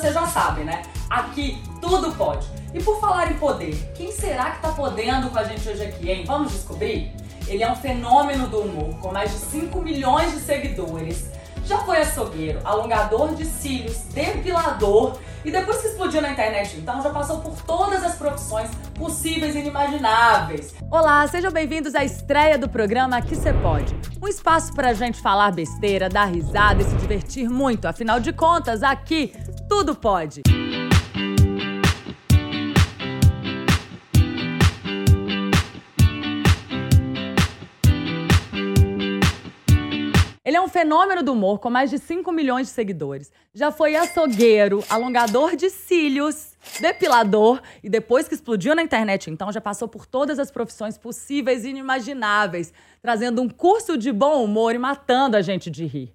você já sabe, né? Aqui tudo pode. E por falar em poder, quem será que tá podendo com a gente hoje aqui, hein? Vamos descobrir? Ele é um fenômeno do humor, com mais de 5 milhões de seguidores. Já foi açougueiro, alongador de cílios, depilador e depois que explodiu na internet, então já passou por todas as profissões possíveis e inimagináveis. Olá, sejam bem-vindos à estreia do programa Aqui Cê Pode. Um espaço pra gente falar besteira, dar risada e se divertir muito. Afinal de contas, aqui tudo pode. Ele é um fenômeno do humor com mais de 5 milhões de seguidores. Já foi açougueiro, alongador de cílios, depilador e depois que explodiu na internet, então já passou por todas as profissões possíveis e inimagináveis, trazendo um curso de bom humor e matando a gente de rir.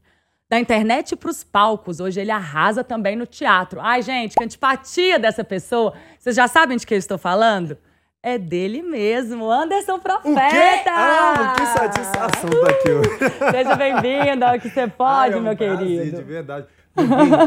Da internet para os palcos, hoje ele arrasa também no teatro. Ai, gente, que antipatia dessa pessoa. Vocês já sabem de que eu estou falando? é dele mesmo, Anderson Profeta. O quê? Ah, que satisfação uh! tá aqui hoje. Seja bem-vindo ao que você pode, Ai, é um meu prazer, querido. de verdade.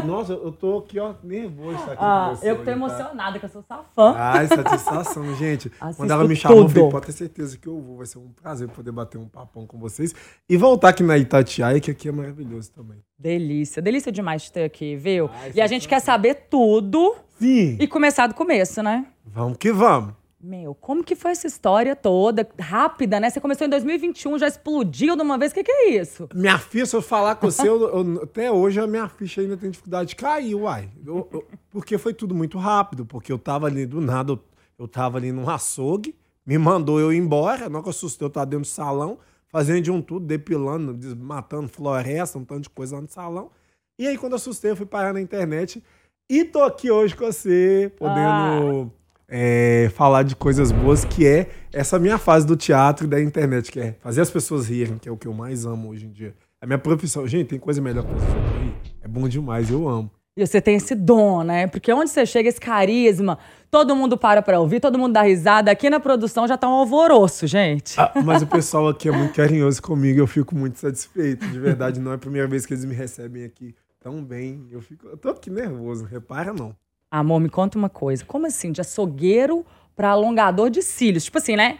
Nossa, eu tô aqui, ó, nervoso aqui ah, você. Eu tô tá? emocionada, que eu sou sua fã. Ai, satisfação, gente. Assisto Quando ela me chamou, eu falei, pode ter certeza que eu vou. Vai ser um prazer poder bater um papão com vocês. E voltar aqui na Itatiaia, que aqui é maravilhoso também. Delícia, delícia demais de ter aqui, viu? Ai, e a gente quer saber tudo. Sim. E começar do começo, né? Vamos que vamos. Meu, como que foi essa história toda? Rápida, né? Você começou em 2021, já explodiu de uma vez. O que, que é isso? Minha ficha, se eu falar com você, eu, eu, até hoje a minha ficha ainda tem dificuldade de cair, uai. Eu, porque foi tudo muito rápido, porque eu tava ali do nada, eu, eu tava ali num açougue, me mandou eu ir embora, não que eu assustei, eu tava dentro do salão, fazendo de um tudo, depilando, matando floresta, um tanto de coisa lá no salão. E aí, quando eu assustei, eu fui parar na internet e tô aqui hoje com você, podendo. Ah é, falar de coisas boas, que é essa minha fase do teatro e da internet, que é fazer as pessoas rirem, que é o que eu mais amo hoje em dia. A minha profissão, gente, tem coisa melhor que fazer rir. É bom demais, eu amo. E você tem esse dom, né? Porque onde você chega, esse carisma, todo mundo para pra ouvir, todo mundo dá risada. Aqui na produção já tá um alvoroço, gente. Ah, mas o pessoal aqui é muito carinhoso comigo, eu fico muito satisfeito. De verdade, não é a primeira vez que eles me recebem aqui tão bem. Eu, fico, eu tô aqui nervoso, repara não. Amor, me conta uma coisa. Como assim? De açougueiro para alongador de cílios? Tipo assim, né?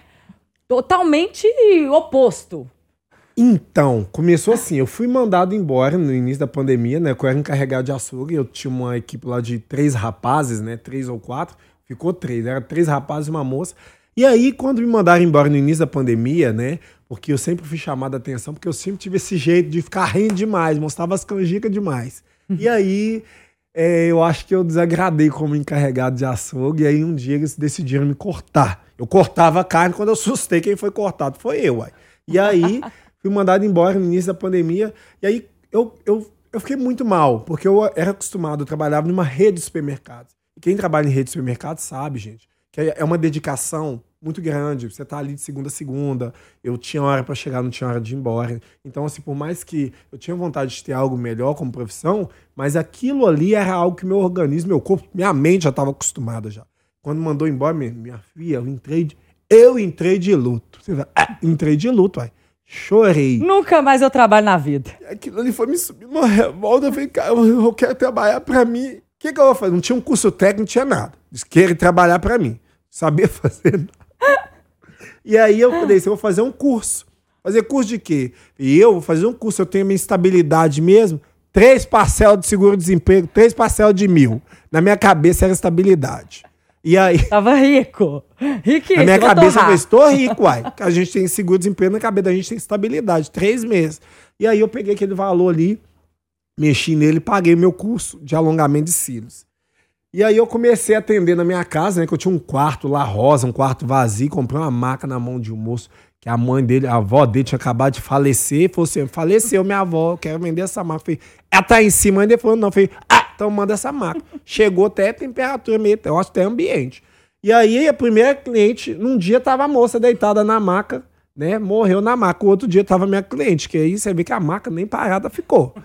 Totalmente oposto. Então, começou assim. Eu fui mandado embora no início da pandemia, né? Eu era encarregado de açougue. Eu tinha uma equipe lá de três rapazes, né? Três ou quatro. Ficou três. Era três rapazes e uma moça. E aí, quando me mandaram embora no início da pandemia, né? Porque eu sempre fui chamado a atenção, porque eu sempre tive esse jeito de ficar rindo demais, mostrava as canjicas demais. E aí, é, eu acho que eu desagradei como encarregado de açougue, e aí um dia eles decidiram me cortar. Eu cortava a carne, quando eu assustei, quem foi cortado foi eu, uai. E aí, fui mandado embora no início da pandemia, e aí eu, eu, eu fiquei muito mal, porque eu era acostumado, eu trabalhava numa rede de supermercados. E quem trabalha em rede de supermercados sabe, gente, que é uma dedicação muito grande. Você tá ali de segunda a segunda. Eu tinha hora para chegar, não tinha hora de ir embora. Então, assim, por mais que eu tinha vontade de ter algo melhor como profissão, mas aquilo ali era algo que meu organismo, meu corpo, minha mente já estava acostumada já. Quando mandou embora, minha, minha filha, eu entrei de, eu entrei de luto. Você vai, ah, entrei de luto, aí. Chorei. Nunca mais eu trabalho na vida. Aquilo ali foi me subir uma revolta. Eu falei, cara, eu quero trabalhar para mim. O que, que eu vou fazer? Não tinha um curso técnico, não tinha nada. Eles querem trabalhar para mim. Saber fazer. E aí eu falei, eu vou fazer um curso. Fazer curso de quê? E eu vou fazer um curso, eu tenho minha estabilidade mesmo. Três parcelas de seguro-desemprego, três parcelas de mil. Na minha cabeça era estabilidade. E aí. Tava rico. Riquíssimo. Na minha cabeça eu estou rico, uai. A gente tem seguro-desemprego, na cabeça da gente tem estabilidade. Três meses. E aí eu peguei aquele valor ali, mexi nele, paguei meu curso de alongamento de cílios. E aí eu comecei a atender na minha casa, né? Que eu tinha um quarto lá rosa, um quarto vazio, comprei uma maca na mão de um moço, que a mãe dele, a avó dele tinha acabado de falecer. Falou assim: faleceu minha avó, quero vender essa maca. Falei, ela tá em cima ainda? Falou, não. Falei, ah, então manda essa maca. Chegou até temperatura meio, eu acho até ambiente. E aí a primeira cliente, num dia tava a moça deitada na maca, né? Morreu na maca. O outro dia tava minha cliente, que aí você vê que a maca nem parada ficou.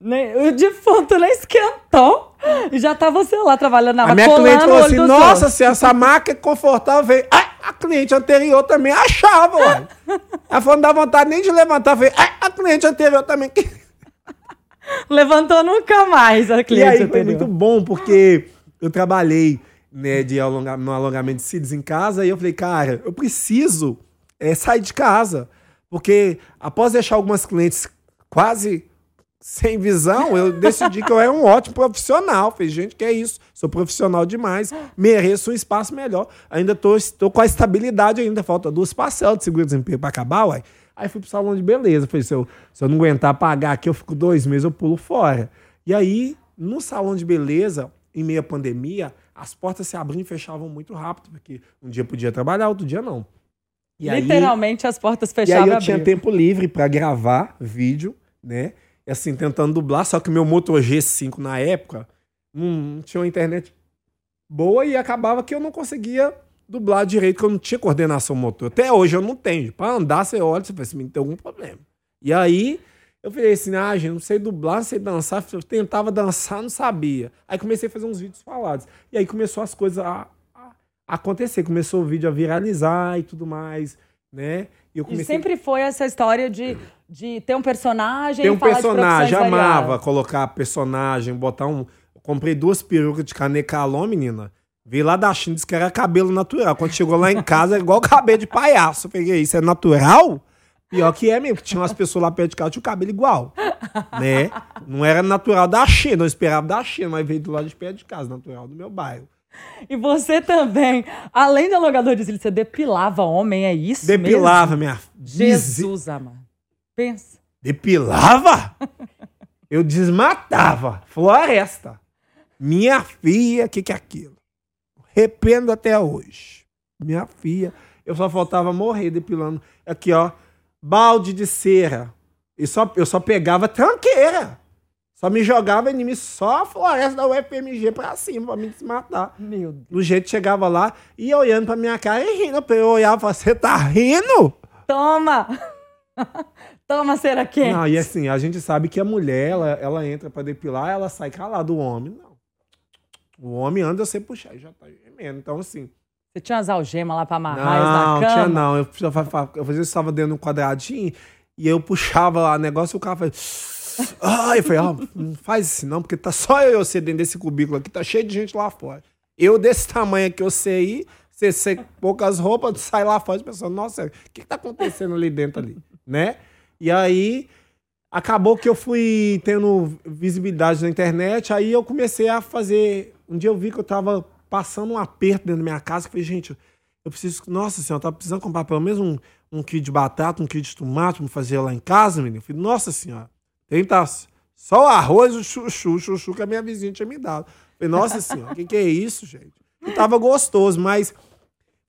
O defunto nem esquentou e já tá você lá trabalhando na. A minha cliente falou assim: Nossa, se essa maca é confortável, veio. Ah, a cliente anterior também achava, ué. Ela falou: não dá vontade nem de levantar. Falei, ah, a cliente anterior também. Levantou nunca mais a E cliente aí foi anterior. muito bom, porque eu trabalhei né, de alonga, no alongamento de cílios em casa e eu falei, cara, eu preciso é, sair de casa. Porque após deixar algumas clientes quase sem visão, eu decidi que eu era um ótimo profissional. Falei, gente, que é isso? Sou profissional demais, mereço um espaço melhor. Ainda tô com a estabilidade ainda, falta duas parcelas de seguro-desemprego para acabar, uai. Aí fui pro salão de beleza. Falei, se eu, se eu não aguentar pagar aqui, eu fico dois meses, eu pulo fora. E aí, no salão de beleza, em meio à pandemia, as portas se abriam e fechavam muito rápido, porque um dia podia trabalhar, outro dia não. E aí- Literalmente as portas e fechavam aí e eu tinha abriam. tempo livre pra gravar vídeo, né? E assim, tentando dublar, só que o meu Moto G5 na época não tinha uma internet boa e acabava que eu não conseguia dublar direito, que eu não tinha coordenação motor. Até hoje eu não tenho. Pra andar, você olha e você fala assim, tem algum problema. E aí eu falei assim, ah, gente, não sei dublar, não sei dançar. Eu tentava dançar, não sabia. Aí comecei a fazer uns vídeos falados. E aí começou as coisas a, a acontecer. Começou o vídeo a viralizar e tudo mais, né? E eu E comecei sempre foi essa história de, de ter um personagem tem e um personagem, amava variadas. colocar personagem, botar um. Eu comprei duas perucas de canecalon, menina. Veio lá da China, disse que era cabelo natural. Quando chegou lá em casa, era igual cabelo de palhaço. Eu peguei, isso é natural? Pior que é mesmo, que tinha umas pessoas lá perto de casa, tinha o cabelo igual. Né? Não era natural da China, eu esperava da China, mas veio do lado de perto de casa, natural do meu bairro. E você também, além de alongador de cílios, você depilava homem, é isso Depilava, minha. mesmo? Jesus, amado. Pensa. Depilava? Eu desmatava. Floresta. Minha filha, o que, que é aquilo? Arrependo até hoje. Minha filha. Eu só faltava morrer depilando. Aqui, ó. Balde de cera. E só, eu só pegava tranqueira. Só me jogava em mim, só a floresta da UFMG pra cima, pra me desmatar. Meu Deus. Do jeito que chegava lá, ia olhando pra minha cara e rindo. Eu olhava e falava, você tá rindo? Toma! Toma, cera quente. Não, e assim, a gente sabe que a mulher, ela, ela entra pra depilar, ela sai calada. O homem, não. O homem anda sem puxar e já tá gemendo. Então, assim. Você tinha as algemas lá pra amarrar Não, na cama? tinha não. Eu, eu, eu, vezes estava dentro de um quadradinho e eu puxava lá o negócio e o cara fazia. Ai, eu falei, ó, não faz isso não, porque tá só eu e você dentro desse cubículo aqui, tá cheio de gente lá fora. Eu desse tamanho aqui, eu sei ir, você sei poucas roupas, sai lá fora e pensa, nossa, o que, que tá acontecendo ali dentro ali, né? E aí, acabou que eu fui tendo visibilidade na internet, aí eu comecei a fazer. Um dia eu vi que eu tava passando um aperto dentro da minha casa, que eu falei, gente, eu preciso. Nossa senhora, eu tava precisando comprar pelo menos um, um quilo de batata, um quilo de tomate pra fazer lá em casa, menino. Eu falei, nossa senhora, tem tá só o arroz, o chuchu, o chuchu que a minha vizinha tinha me dado. Eu falei, nossa senhora, o que, que é isso, gente? E tava gostoso, mas.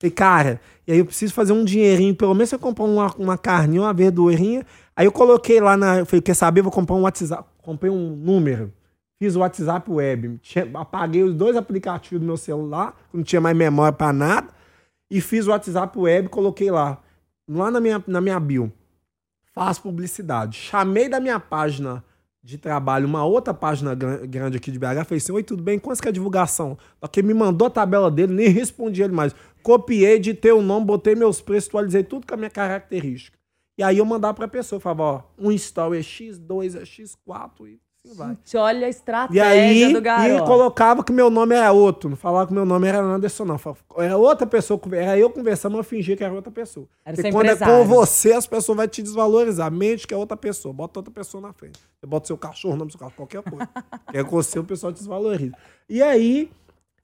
Falei, cara, e aí eu preciso fazer um dinheirinho, pelo menos eu comprar uma, uma carninha, uma verdurinha. Aí eu coloquei lá na. Falei, quer saber? Vou comprar um WhatsApp. Comprei um número. Fiz o WhatsApp web. Apaguei os dois aplicativos do meu celular, não tinha mais memória pra nada. E fiz o WhatsApp web, coloquei lá. Lá na minha, na minha bio. Faço publicidade. Chamei da minha página de trabalho uma outra página gran- grande aqui de BH. Falei assim: Oi, tudo bem? Quanto que é a divulgação? Só que me mandou a tabela dele, nem respondi ele mais. Copiei, ditei o nome, botei meus preços, atualizei tudo com a minha característica. E aí eu mandava pra pessoa, falava, ó, um story é X, dois é X4 e assim vai. Gente, olha a E estratégia aí, do e garoto. colocava que meu nome era outro. Não falava que meu nome era Anderson, não. Falava, Era outra pessoa, era eu conversando, mas eu fingia que era outra pessoa. Era Porque quando é empresário. com você, as pessoas vão te desvalorizar. Mente que é outra pessoa. Bota outra pessoa na frente. Você bota seu cachorro, nome do seu cachorro, qualquer coisa. é com você, o pessoal te desvaloriza. E aí,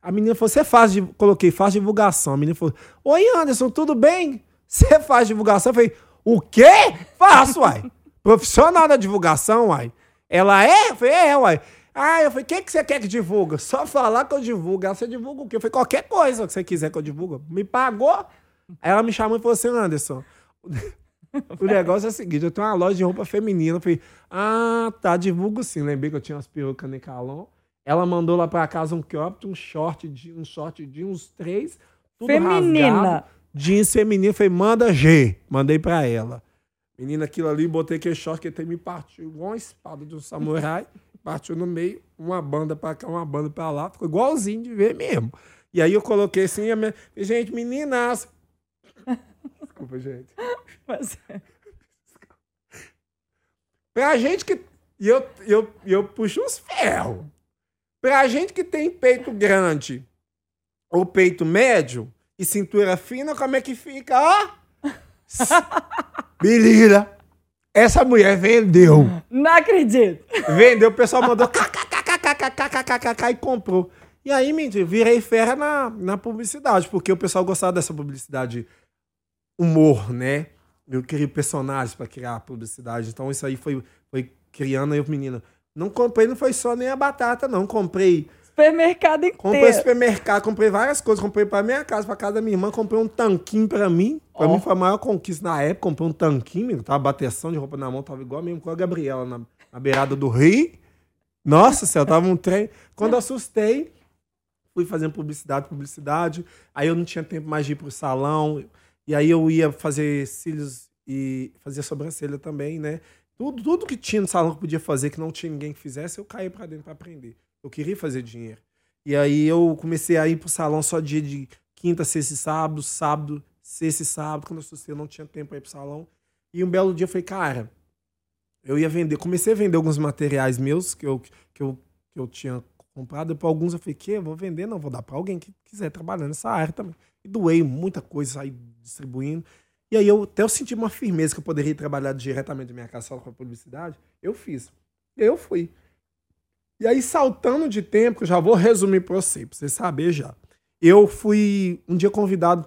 a menina falou, você faz, coloquei, faz divulgação. A menina falou, oi Anderson, tudo bem? Você faz divulgação? Eu falei, o quê? Faço, uai. Profissional da divulgação, uai. Ela é? Eu falei, é, uai. Ah, eu falei, o que, que você quer que divulga? Só falar que eu divulgo. Ela, você divulga o quê? Eu falei, qualquer coisa que você quiser que eu divulgue. Me pagou. Aí ela me chamou e falou assim, Anderson, o negócio é o seguinte, eu tenho uma loja de roupa feminina. Eu falei, ah, tá, divulgo sim. Lembrei que eu tinha umas perucas Necalon. Ela mandou lá pra casa um cropped, um short, de, um short de uns três, tudo Feminina. rasgado. Jeans feminino. Falei, manda G. Mandei pra ela. Menina, aquilo ali, botei aquele short que até me partiu igual uma espada de um samurai. Partiu no meio, uma banda pra cá, uma banda pra lá. Ficou igualzinho de ver mesmo. E aí eu coloquei assim, a minha... gente, meninas. Desculpa, gente. Mas- Pra gente que E eu, eu, eu puxo os ferros. Pra gente que tem peito grande ou peito médio e cintura fina, como é que fica? Ó! Menina, essa mulher vendeu. Não acredito. Vendeu, o pessoal mandou kkkkkkkkkk e comprou. E aí, mentira, virei fera na, na publicidade, porque o pessoal gostava dessa publicidade humor, né? Eu queria personagens para criar publicidade. Então isso aí foi, foi criando aí o menino. Não comprei, não foi só nem a batata, não. Comprei. Supermercado inteiro. Comprei supermercado, comprei várias coisas. Comprei para minha casa, para casa da minha irmã. Comprei um tanquinho para mim. Para Ó. mim foi a maior conquista na época. Comprei um tanquinho, menino. tava bateção de roupa na mão, tava igual mesmo com a Gabriela na, na beirada do rio. Nossa céu, tava um trem. Quando eu assustei, fui fazendo publicidade, publicidade. Aí eu não tinha tempo mais de ir pro salão. E aí eu ia fazer cílios e fazer sobrancelha também, né? Tudo, tudo que tinha no salão que eu podia fazer, que não tinha ninguém que fizesse, eu caí pra dentro pra aprender. Eu queria fazer dinheiro. E aí eu comecei a ir pro salão só dia de quinta, sexta e sábado, sábado, sexta e sábado. Quando eu assustei, não tinha tempo pra ir pro salão. E um belo dia eu falei, cara, eu ia vender. Comecei a vender alguns materiais meus que eu, que eu, que eu tinha comprado. Depois alguns eu falei, que? Eu vou vender? Não, vou dar pra alguém que quiser trabalhar nessa área também. E doei muita coisa, saí distribuindo. E aí eu até eu senti uma firmeza que eu poderia trabalhar diretamente da minha casa só com a publicidade. Eu fiz. E aí eu fui. E aí, saltando de tempo, eu já vou resumir pra você, pra você saber já. Eu fui um dia convidado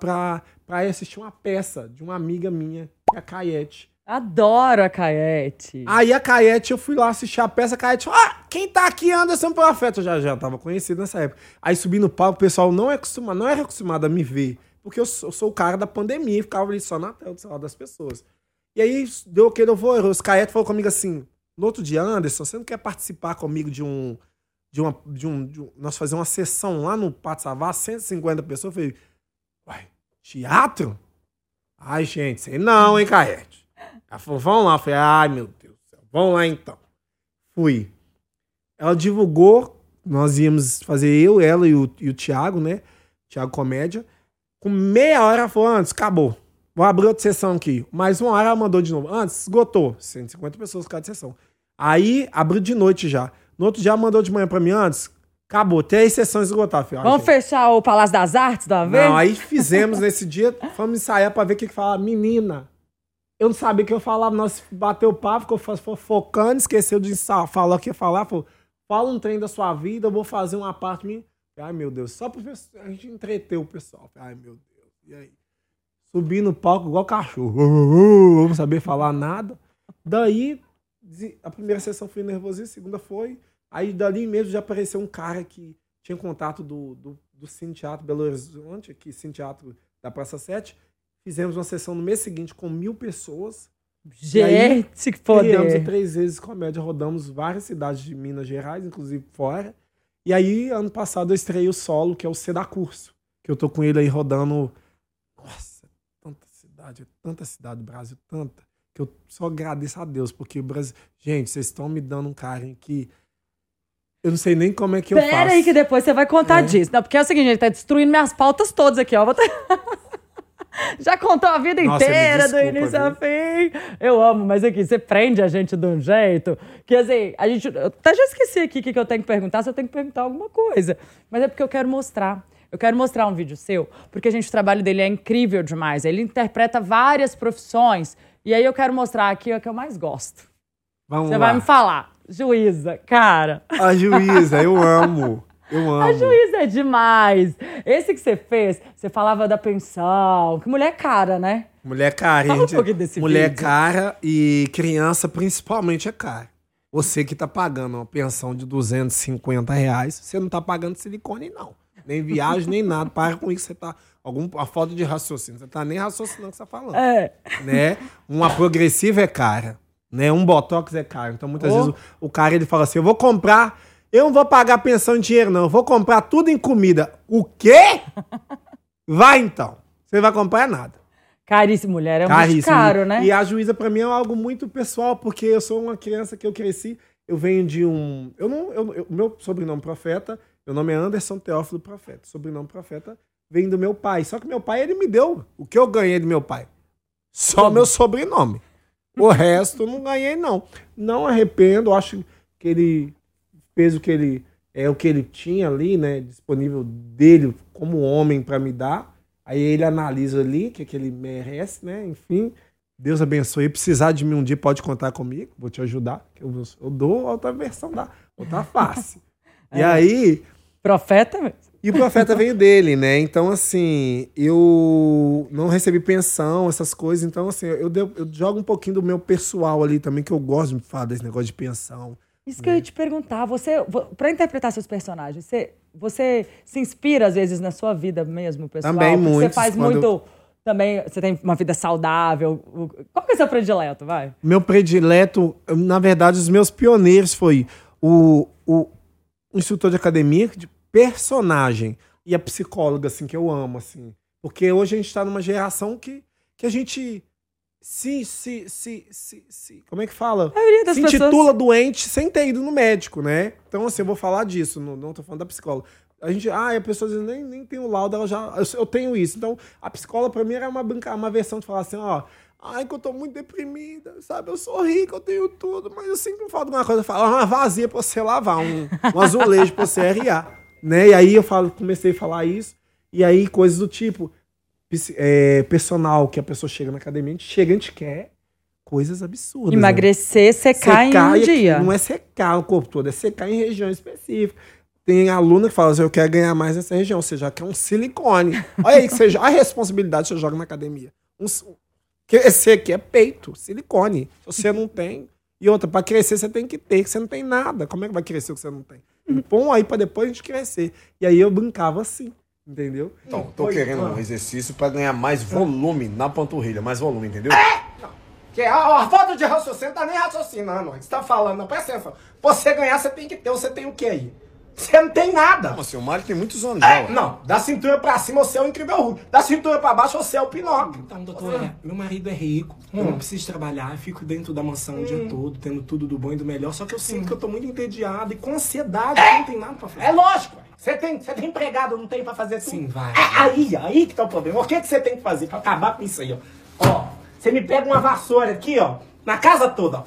ir assistir uma peça de uma amiga minha, que é a Caiete. Adoro a Caete. Aí a Caete, eu fui lá assistir a peça, a Caete falou, ah, quem tá aqui é Anderson Profeta. Eu já, já tava conhecido nessa época. Aí subi no palco, o pessoal não, é acostumado, não era acostumado a me ver, porque eu sou, eu sou o cara da pandemia, ficava ali só na tela do celular das pessoas. E aí, deu o que eu vou, os Caete falou comigo assim, no outro dia, Anderson, você não quer participar comigo de um, de uma, de um, de um nós fazer uma sessão lá no Pátio Savá, 150 pessoas? Eu falei, uai, teatro? Ai, gente, sei não, hein, Caete? Ela falou, vamos lá. Eu falei, ai, meu Deus do céu, vamos lá então. Fui. Ela divulgou, nós íamos fazer eu, ela e o, e o Thiago, né? Thiago Comédia. Com meia hora ela falou, antes, acabou. Vou abrir outra sessão aqui. Mais uma hora ela mandou de novo. Antes, esgotou. 150 pessoas cada sessão. Aí, abriu de noite já. No outro dia mandou de manhã pra mim, antes, acabou. Sessões esgotadas. Eu falei, ah, Vamos gente, fechar o Palácio das Artes da vez? não, aí fizemos nesse dia, fomos ensaiar pra ver o que que falava. Menina, eu não sabia o que eu falava, nós bateu o papo, ficou fo- fofocando, esqueceu de ensaiar, falou o que ia falar, falou, fala um trem da sua vida, eu vou fazer uma parte minha. Ai, meu Deus, só pra a gente entreter o pessoal. Ai, meu Deus, e aí? Subi no palco igual cachorro, não saber falar nada. Daí, a primeira sessão foi nervosismo, a segunda foi. Aí dali mesmo já apareceu um cara que tinha contato do, do, do Cine Teatro Belo Horizonte, aqui, Cine Teatro da Praça 7. Fizemos uma sessão no mês seguinte com mil pessoas. Gente, que Criamos poder. três vezes comédia, rodamos várias cidades de Minas Gerais, inclusive fora. E aí, ano passado, eu estreiei o solo, que é o C da Curso. Que eu tô com ele aí rodando. Nossa, tanta cidade, tanta cidade do Brasil, tanta. Que eu só agradeço a Deus, porque o Brasil. Gente, vocês estão me dando um carinho que. Eu não sei nem como é que eu faço. Pera aí que depois você vai contar É. disso. Não, porque é o seguinte, ele tá destruindo minhas pautas todas aqui, ó. Já contou a vida Nossa, inteira, do desculpa, início ao fim. Eu amo, mas aqui, você prende a gente de um jeito que, assim, a gente... Eu até já esqueci aqui o que que eu tenho que perguntar, se eu tenho que perguntar alguma coisa. Mas é porque eu quero mostrar. Eu quero mostrar um vídeo seu, porque, gente, o trabalho dele é incrível demais. Ele interpreta várias profissões. E aí eu quero mostrar aqui o que eu mais gosto. Vamos Você lá. vai me falar. Juíza, cara. A juíza, eu amo. Eu amo. A juíza é demais. Esse que você fez, você falava da pensão. Que mulher cara, né? Mulher carente. Fala um pouquinho desse mulher vídeo. cara e criança principalmente é cara. Você que tá pagando uma pensão de 250 reais, você não tá pagando silicone, não. Nem viagem, nem nada. Para com isso, você tá. Algum, a falta de raciocínio. Você tá nem raciocinando o que você tá falando. É. Né? Uma progressiva é cara. Né? Um botox é caro. Então, muitas Oh. vezes, o, o cara ele fala assim: eu vou comprar. Eu não vou pagar pensão em dinheiro, não. Eu vou comprar tudo em comida. O quê? Vai então. Você não vai comprar nada. Caríssimo, mulher. É muito Caríssimo. caro, né? E a juíza, pra mim, é algo muito pessoal, porque eu sou uma criança que eu cresci. Eu venho de um. Eu não. Eu, eu- meu sobrenome profeta, meu nome é Anderson Teófilo Profeta. Sobrenome profeta vem do meu pai. Só que meu pai, ele me deu o que eu ganhei do meu pai. Só meu sobrenome. O resto eu não ganhei, não. Não arrependo, acho que ele fez o que ele é o que ele tinha ali, né, disponível dele como homem para me dar. Aí ele analisa ali o que, que ele merece, né? Enfim, Deus abençoe. Precisar de mim um dia, pode contar comigo, vou te ajudar. Eu, eu dou outra versão da outra face. e aí. Profeta mesmo. E o profeta veio dele, né? Então, assim, eu não recebi pensão, essas coisas. Então, assim, eu, eu, eu jogo um pouquinho do meu pessoal ali também, que eu gosto de falar desse negócio de pensão. Isso que eu ia te perguntar, você, para interpretar seus personagens, você, você se inspira às vezes na sua vida mesmo, pessoal? Também muito. Você faz muito também, você tem uma vida saudável. Qual que é o seu predileto, vai? Meu predileto, na verdade, os meus pioneiros foi o, o, o instrutor de academia de personagem e a psicóloga, assim, que eu amo, assim. Porque hoje a gente está numa geração que, que a gente se, se, se, se, se como é que fala? se intitula pessoas... doente sem ter ido no médico, né? Então, assim, eu vou falar disso, não, não tô falando da psicóloga. A gente, ah, a pessoa diz, nem, nem tem o laudo, ela já, eu, eu tenho isso. Então, a psicóloga pra mim era uma, brinca, uma versão de falar assim, ó, ai, que eu tô muito deprimida, sabe? Eu sou rica, eu tenho tudo, mas eu sempre falo alguma coisa, eu falo, uma vazia pra você lavar, um, um azulejo pra você arriar, né? E aí eu falo, comecei a falar isso, e aí coisas do tipo, é, personal que a pessoa chega na academia, a gente chega, a gente quer coisas absurdas. Né? Emagrecer, né? secar, secar em um dia. Não é secar o corpo todo, é secar em região específica. Tem aluna que fala assim, eu quero ganhar mais nessa região, você já quer um silicone. Olha aí, você já, a responsabilidade que você joga na academia. Um, que esse aqui é peito, silicone. Se você não tem. E outra, para crescer você tem que ter, que você não tem nada. Como é que vai crescer o que você não tem? Põe aí para depois a gente crescer. E aí eu brincava assim. Entendeu? Então, tô Oi, querendo um exercício para ganhar mais volume na panturrilha, mais volume, entendeu? É! Não. Que a, a falta de raciocínio tá nem raciocinando. Você tá falando, não, presta atenção. Pra você ganhar, você tem que ter. Você tem o que aí? Você não tem nada. Como assim? O Mário tem muitos anos. É, não, da cintura pra cima você é o incrível Hulk. Da cintura pra baixo você é o Pinóquio. Então, doutora, hum. meu marido é rico, hum. eu não preciso trabalhar, eu fico dentro da mansão hum. o dia hum. todo, tendo tudo do bom e do melhor, só que eu sinto hum. que eu tô muito entediado e com ansiedade, é. não tem nada pra fazer. É lógico, você tem, você tem empregado, não tem pra fazer tudo? Sim, vai. É aí, aí que tá o problema. O que, que você tem que fazer pra acabar com isso aí, ó? Ó, você me pega uma vassoura aqui, ó, na casa toda, ó.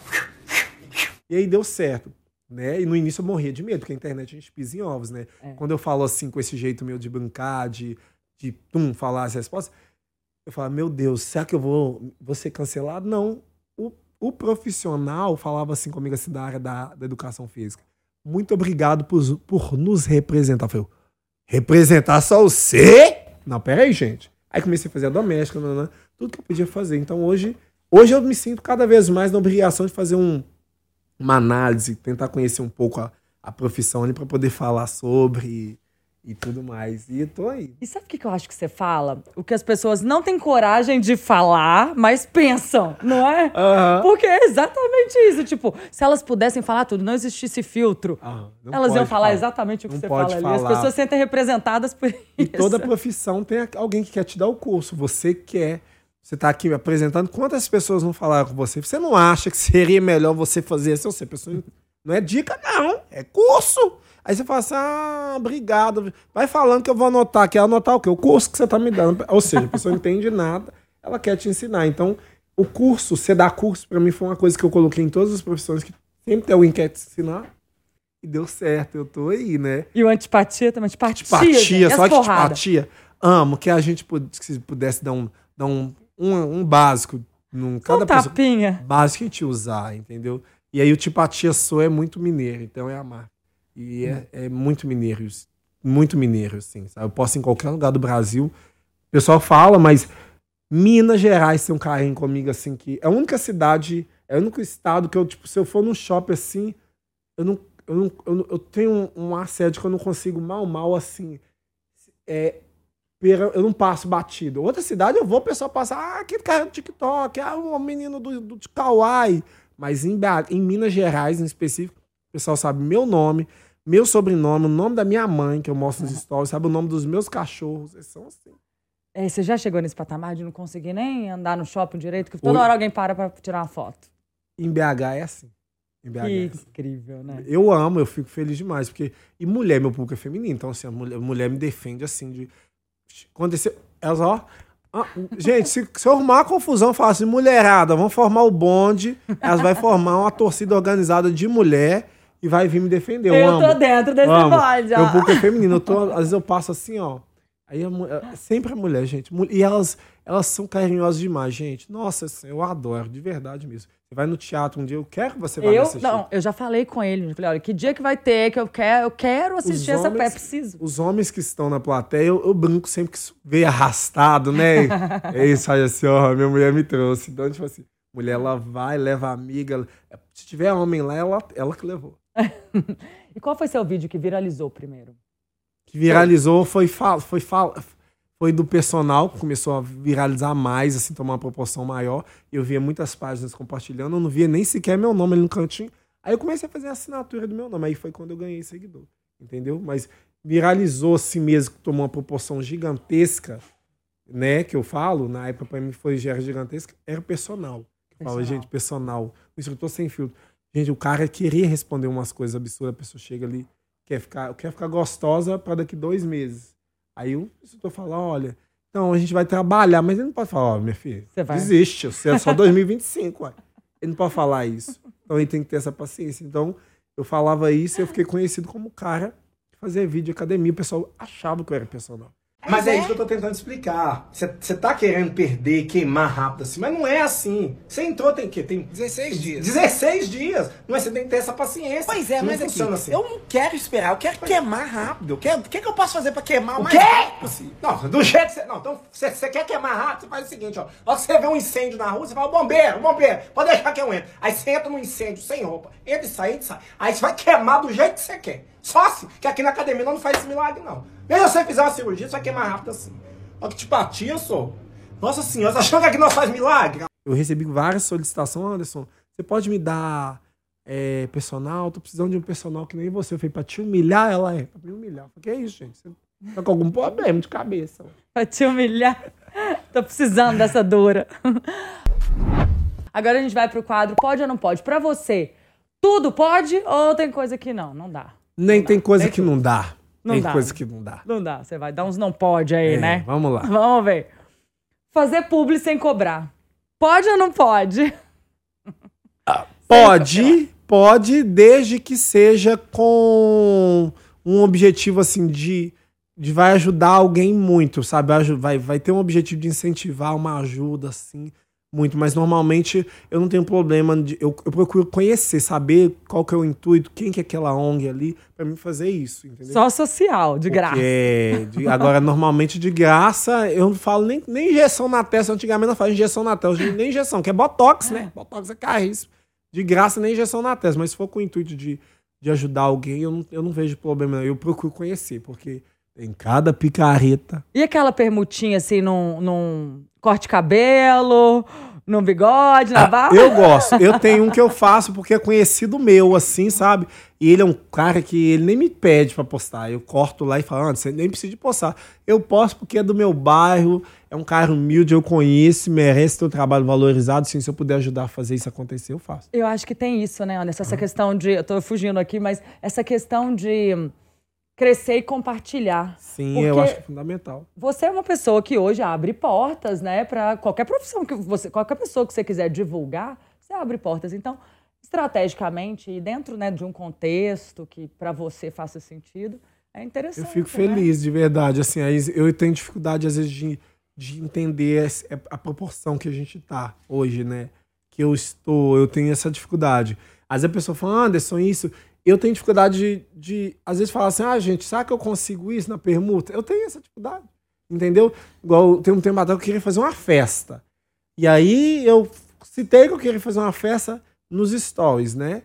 E aí deu certo né? E no início eu morria de medo, porque a internet a gente pisa em ovos, né? É. Quando eu falo assim, com esse jeito meu de brincar, de, de tum, falar as respostas, eu falo, meu Deus, será que eu vou, vou ser cancelado? Não. O, o profissional falava assim comigo, assim, da área da, da educação física. Muito obrigado por, por nos representar. Eu falei, representar só você? Não, peraí, gente. Aí comecei a fazer a doméstica, né, né, tudo que eu podia fazer. Então hoje, hoje eu me sinto cada vez mais na obrigação de fazer um, uma análise, tentar conhecer um pouco a, a profissão ali para poder falar sobre e tudo mais. E eu tô aí. E sabe o que eu acho que você fala? O que as pessoas não têm coragem de falar, mas pensam, não é? Uhum. Porque é exatamente isso. Tipo, se elas pudessem falar tudo, não existisse filtro, uhum. elas iam falar, falar, exatamente o que não você fala falar. ali. As pessoas sentem representadas por isso. E toda profissão tem alguém que quer te dar o curso. Você quer você está aqui me apresentando, quantas pessoas não falaram com você? Você não acha que seria melhor você fazer isso? Você, pessoa, não é dica, não, é curso. Aí você fala assim, ah, obrigado. Vai falando que eu vou anotar aqui. Anotar o quê? O curso que você está me dando. Ou seja, a pessoa não entende nada, ela quer te ensinar. Então, o curso, você dar curso, para mim foi uma coisa que eu coloquei em todas as profissões, que sempre tem alguém que quer te ensinar. E deu certo, eu tô aí, né? E o antipatia também, antipatia. Antipatia, só que antipatia. Amo que a gente se pudesse dar um, dar um um, um básico. Num, cada um tapinha. Básico que a gente usar, entendeu? E aí o tipo a tia sou é muito mineiro, então é a marca. E é, é muito mineiro, muito mineiro, assim, sabe? Eu posso ir em qualquer lugar do Brasil. O pessoal fala, mas Minas Gerais tem um carrinho comigo, assim, que é a única cidade, é o único estado que eu, tipo, se eu for num shopping assim, eu não. Eu, não, eu, eu tenho um, um assédio que eu não consigo mal, mal, assim. É, eu não passo batido. Outra cidade eu vou, o pessoal passa, ah, aquele cara do TikTok, ah, o menino do, do Kauai. Mas em, em Minas Gerais, em específico, o pessoal sabe meu nome, meu sobrenome, o nome da minha mãe, que eu mostro nos stories, sabe o nome dos meus cachorros. Eles são assim. É, você já chegou nesse patamar de não conseguir nem andar no shopping direito, que toda Oi. hora alguém para pra tirar uma foto? Em BH é assim. Em BH que é assim. incrível, né? Eu amo, eu fico feliz demais, porque. E mulher, meu público é feminino, então assim, a mulher, a mulher me defende assim de Aconteceu. Elas, ó, Ah, gente, se, se eu arrumar uma confusão, fala assim, mulherada, vamos formar o bonde, elas vão formar uma torcida organizada de mulher e vai vir me defender. Eu, Eu amo. tô dentro desse amo. bonde, ó. Meu público é feminino. Eu tô, às vezes eu passo assim, ó. Aí a é sempre a mulher, gente. E elas, elas são carinhosas demais, gente. Nossa, eu adoro, de verdade mesmo. Vai no teatro um dia, eu quero que você vá Eu, assistir. não, eu já falei com ele. Eu falei, olha, que dia que vai ter, que eu quero, eu quero assistir essa homens- peça, preciso. Os homens que estão na plateia, eu, eu brinco sempre que isso veio arrastado, né? é isso aí, assim, ó, minha mulher me trouxe. Então, tipo assim, mulher, ela vai, leva amiga. Se tiver homem lá, ela, ela que levou. E qual foi seu vídeo que viralizou primeiro? que viralizou foi, fa- foi, fa- foi do personal, que começou a viralizar mais, assim, tomar uma proporção maior. Eu via muitas páginas compartilhando, eu não via nem sequer meu nome ali no cantinho. Aí eu comecei a fazer a assinatura do meu nome, aí foi quando eu ganhei seguidor, entendeu? Mas viralizou assim mesmo, tomou uma proporção gigantesca, né, que eu falo, na época pra mim foi era gigantesca, era personal. Eu falo, gente, personal, o instrutor sem filtro. Gente, o cara queria responder umas coisas absurdas, a pessoa chega ali, quer ficar, quer ficar gostosa para daqui dois meses. Aí o instrutor fala, olha, então a gente vai trabalhar, mas ele não pode falar, ó, minha filha, Você vai. desiste, você é só 2025, ué. Ele não pode falar isso. Então ele tem que ter essa paciência. Então eu falava isso e eu fiquei conhecido como cara que fazia vídeo de academia. O pessoal achava que eu era personal. Mas é isso que eu tô tentando explicar. Você tá querendo perder, queimar rápido assim, mas não é assim. Você entrou tem que tem 16 dias. 16 dias. Não é você tem que ter essa paciência. Pois é, não mas aqui, funciona assim. eu não quero esperar, eu quero queimar rápido. Eu quero, o que, que eu posso fazer pra queimar o mais quê? rápido possível? Não, do jeito que você. Não, então você quer queimar rápido, você faz o seguinte, ó. Ó, você vê um incêndio na rua, você fala, bombeiro, bombeiro, pode deixar que eu entro. Aí você entra no incêndio sem roupa, entra e sai, entra e sai. Aí você vai queimar do jeito que você quer. Só assim, que aqui na academia não faz esse milagre, não. Mesmo se você fizer uma cirurgia, você vai queimar rápido assim. Ó, que tipo atia, sou. Nossa senhora, você achando que aqui não faz milagre? Eu recebi várias solicitações, Anderson. Você pode me dar é, personal? Tô precisando de um personal que nem você. Eu falei, pra te humilhar, ela é. Pra me humilhar. Eu falei, que é isso, gente? Você tá com algum problema de cabeça. Pra te humilhar. Tô precisando dessa dura. Agora a gente vai pro quadro Pode ou não pode? Pra você, tudo pode ou tem coisa que não? Não dá. Nem tem coisa que não dá. Não tem dá. coisa que não dá. Não dá. Você vai dar uns não pode aí, É, né? Vamos lá. Vamos ver. Fazer publi sem cobrar. Pode ou não pode? Pode, pode, desde que seja com um objetivo assim de, de vai ajudar alguém muito, sabe? Vai, vai ter um objetivo de incentivar uma ajuda, assim, muito. Mas normalmente eu não tenho problema de. Eu, eu procuro conhecer, saber qual que é o intuito, quem que é aquela ONG ali, pra mim fazer isso, entendeu? Só social, de graça. É, de- agora, normalmente de graça, eu não falo nem, nem injeção na testa. Antigamente eu falava injeção na testa, nem injeção, que é botox, né? Botox é caríssimo. De graça, nem injeção na testa. Mas se for com o intuito de, de ajudar alguém, eu não, eu não vejo problema. não. Eu procuro conhecer, porque tem cada picareta. E aquela permutinha assim num, num corte cabelo, num bigode, na barba? Ah, Eu gosto. Eu tenho um que eu faço porque é conhecido meu, assim, sabe? E ele é um cara que ele nem me pede pra postar. Eu corto lá e falo, ah, você nem precisa de postar. Eu posto porque é do meu bairro, é um cara humilde, eu conheço, merece ter um trabalho valorizado. Sim, se eu puder ajudar a fazer isso acontecer, eu faço. Eu acho que tem isso, né, Anderson? Essa questão de. Eu tô fugindo aqui, mas essa questão de crescer e compartilhar. Sim, Porque eu acho que é fundamental. Você é uma pessoa que hoje abre portas, né, para qualquer profissão que você, qualquer pessoa que você quiser divulgar, você abre portas. Então, estrategicamente e dentro, né, de um contexto que para você faça sentido, é interessante. Eu fico né? feliz, de verdade. Assim, aí eu tenho dificuldade, às vezes, de, de entender esse- a proporção que a gente tá hoje, né? Que eu estou, eu tenho essa dificuldade. Às vezes a pessoa fala, Anderson, isso. Eu tenho dificuldade de, de, às vezes, falar assim, ah, gente, será que eu consigo isso na permuta? Eu tenho essa dificuldade, entendeu? Igual tem um tempo atrás que eu queria fazer uma festa. E aí eu citei que eu queria fazer uma festa nos stories, né?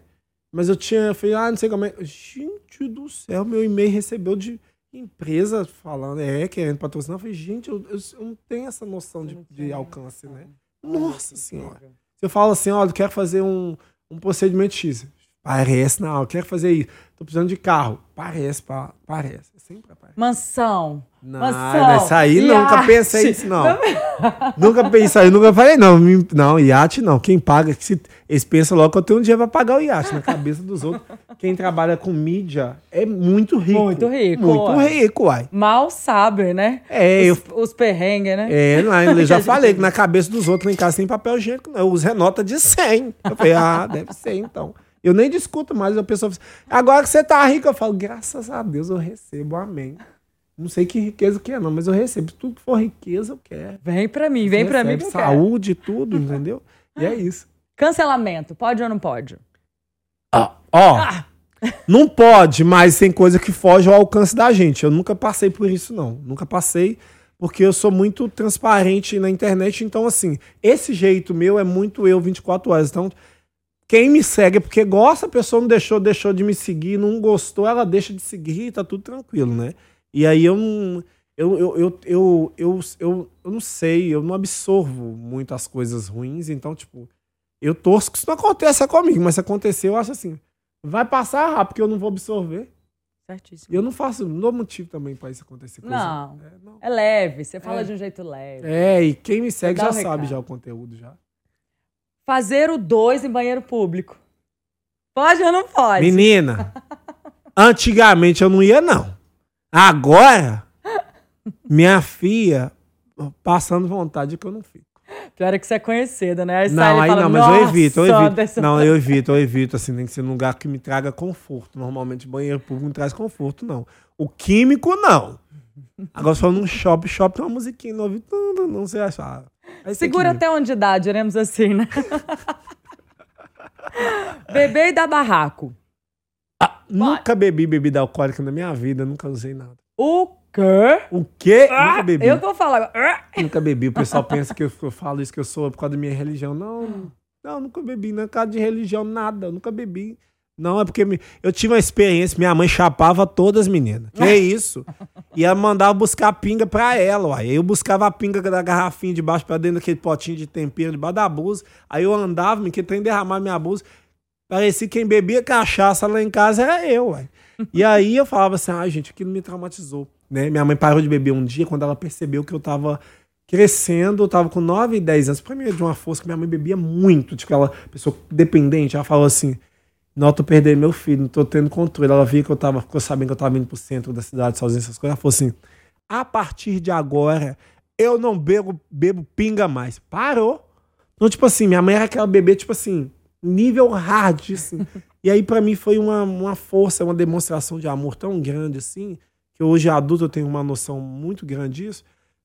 Mas eu tinha, eu falei, ah, não sei como é. Gente do céu, meu e-mail recebeu de empresa falando, é, querendo patrocinar. Eu falei, gente, eu, eu- eu não tenho essa noção de, de alcance, né? Nossa senhora. Se eu falo assim, olha, eu quero fazer um, um procedimento X. Parece, não, eu quero fazer isso. Tô precisando de carro. Parece, pa- parece. Sempre aparece. Mansão. Não, Mansão. nessa aí nunca pensei isso, não. nunca pensei, eu nunca falei, não. Não, iate não. Quem paga, se, eles pensam logo que eu tenho um dinheiro pra pagar o iate na cabeça dos outros. Quem trabalha com mídia é muito rico. Muito rico, Muito uai. rico, uai. Mal sabem, né? É, os, os perrengues, né? É, não, eu já falei que na cabeça dos outros lá em casa tem papel higiênico, não. Eu uso é nota de 100. Eu falei, ah, deve ser então. Eu nem discuto mais, a pessoa fala assim, agora que você tá rico, eu falo, graças a Deus eu recebo, amém. Não sei que riqueza que é, não, mas eu recebo. Tudo que for riqueza, eu quero. Vem pra mim, vem pra mim que. Saúde, tudo, entendeu? E é isso. Cancelamento, pode ou não pode? Ó, Ah! não pode, mas tem coisa que foge ao alcance da gente. Eu nunca passei por isso, não. Nunca passei, porque eu sou muito transparente na internet. Então, assim, esse jeito meu é muito eu 24 horas. Então, quem me segue é porque gosta, a pessoa não deixou, deixou de me seguir, não gostou, ela deixa de seguir e tá tudo tranquilo, né? E aí eu não. Eu, eu, eu, eu, eu, eu, eu não sei, eu não absorvo muito as coisas ruins, então, tipo, eu torço que isso não aconteça comigo, mas se acontecer, eu acho assim, vai passar rápido, porque eu não vou absorver. Certíssimo. E eu não faço, não dou motivo também pra isso acontecer. Não. É, não. É leve, você fala É. de um jeito leve. É, e quem me segue já um sabe recado. já o conteúdo já. Fazer o dois em banheiro público. Pode ou não pode? Menina, antigamente eu não ia, não. Agora, minha filha, passando vontade que eu não fico. Pior é que você é conhecida, né? Aí Não, aí fala, não, mas eu "Nossa, evito, eu evito. Anderson." Não, eu evito, eu evito, assim, tem que ser num lugar que me traga conforto. Normalmente banheiro público não traz conforto, não. O químico, não. Agora, for num shopping, shopping tem uma musiquinha no ouvido, não, não sei achar. Segura que- até onde dá, diremos assim, né? Beber e dar barraco. Nunca bebi bebida alcoólica na minha vida, nunca usei nada. O quê? O quê? nunca bebi. Eu que vou falar agora. Ah! Nunca bebi. O pessoal pensa que eu, eu falo isso que eu sou por causa da minha religião. Não, não, nunca bebi. Não é por causa de religião, nada. Nunca bebi. Não, é porque me- eu tive uma experiência. Minha mãe chapava todas as meninas. Que isso? E ela mandava buscar pinga pra ela, uai. Eu buscava a pinga da garrafinha de baixo pra dentro daquele potinho de tempero debaixo da blusa. Aí eu andava, me que trem derramar minha blusa. Parecia que quem bebia cachaça lá em casa era eu, uai. E aí eu falava assim, ai, gente, aquilo me traumatizou. Né? Minha mãe parou de beber um dia quando ela percebeu que eu tava crescendo, eu tava com 9 e 10 anos. Pra mim, é de uma força que minha mãe bebia muito, tipo, aquela pessoa dependente. Ela falou assim: Não, tô perdendo meu filho, não tô tendo controle. Ela via que eu tava, ficou sabendo que eu tava indo pro centro da cidade sozinho, essas coisas. Ela falou assim: A partir de agora, eu não bebo, bebo pinga mais. Parou. Então, tipo assim, minha mãe era aquela bebê, tipo assim, nível hard, assim. e aí, pra mim, foi uma, uma força, uma demonstração de amor tão grande, assim, que hoje adulto eu tenho uma noção muito grande disso,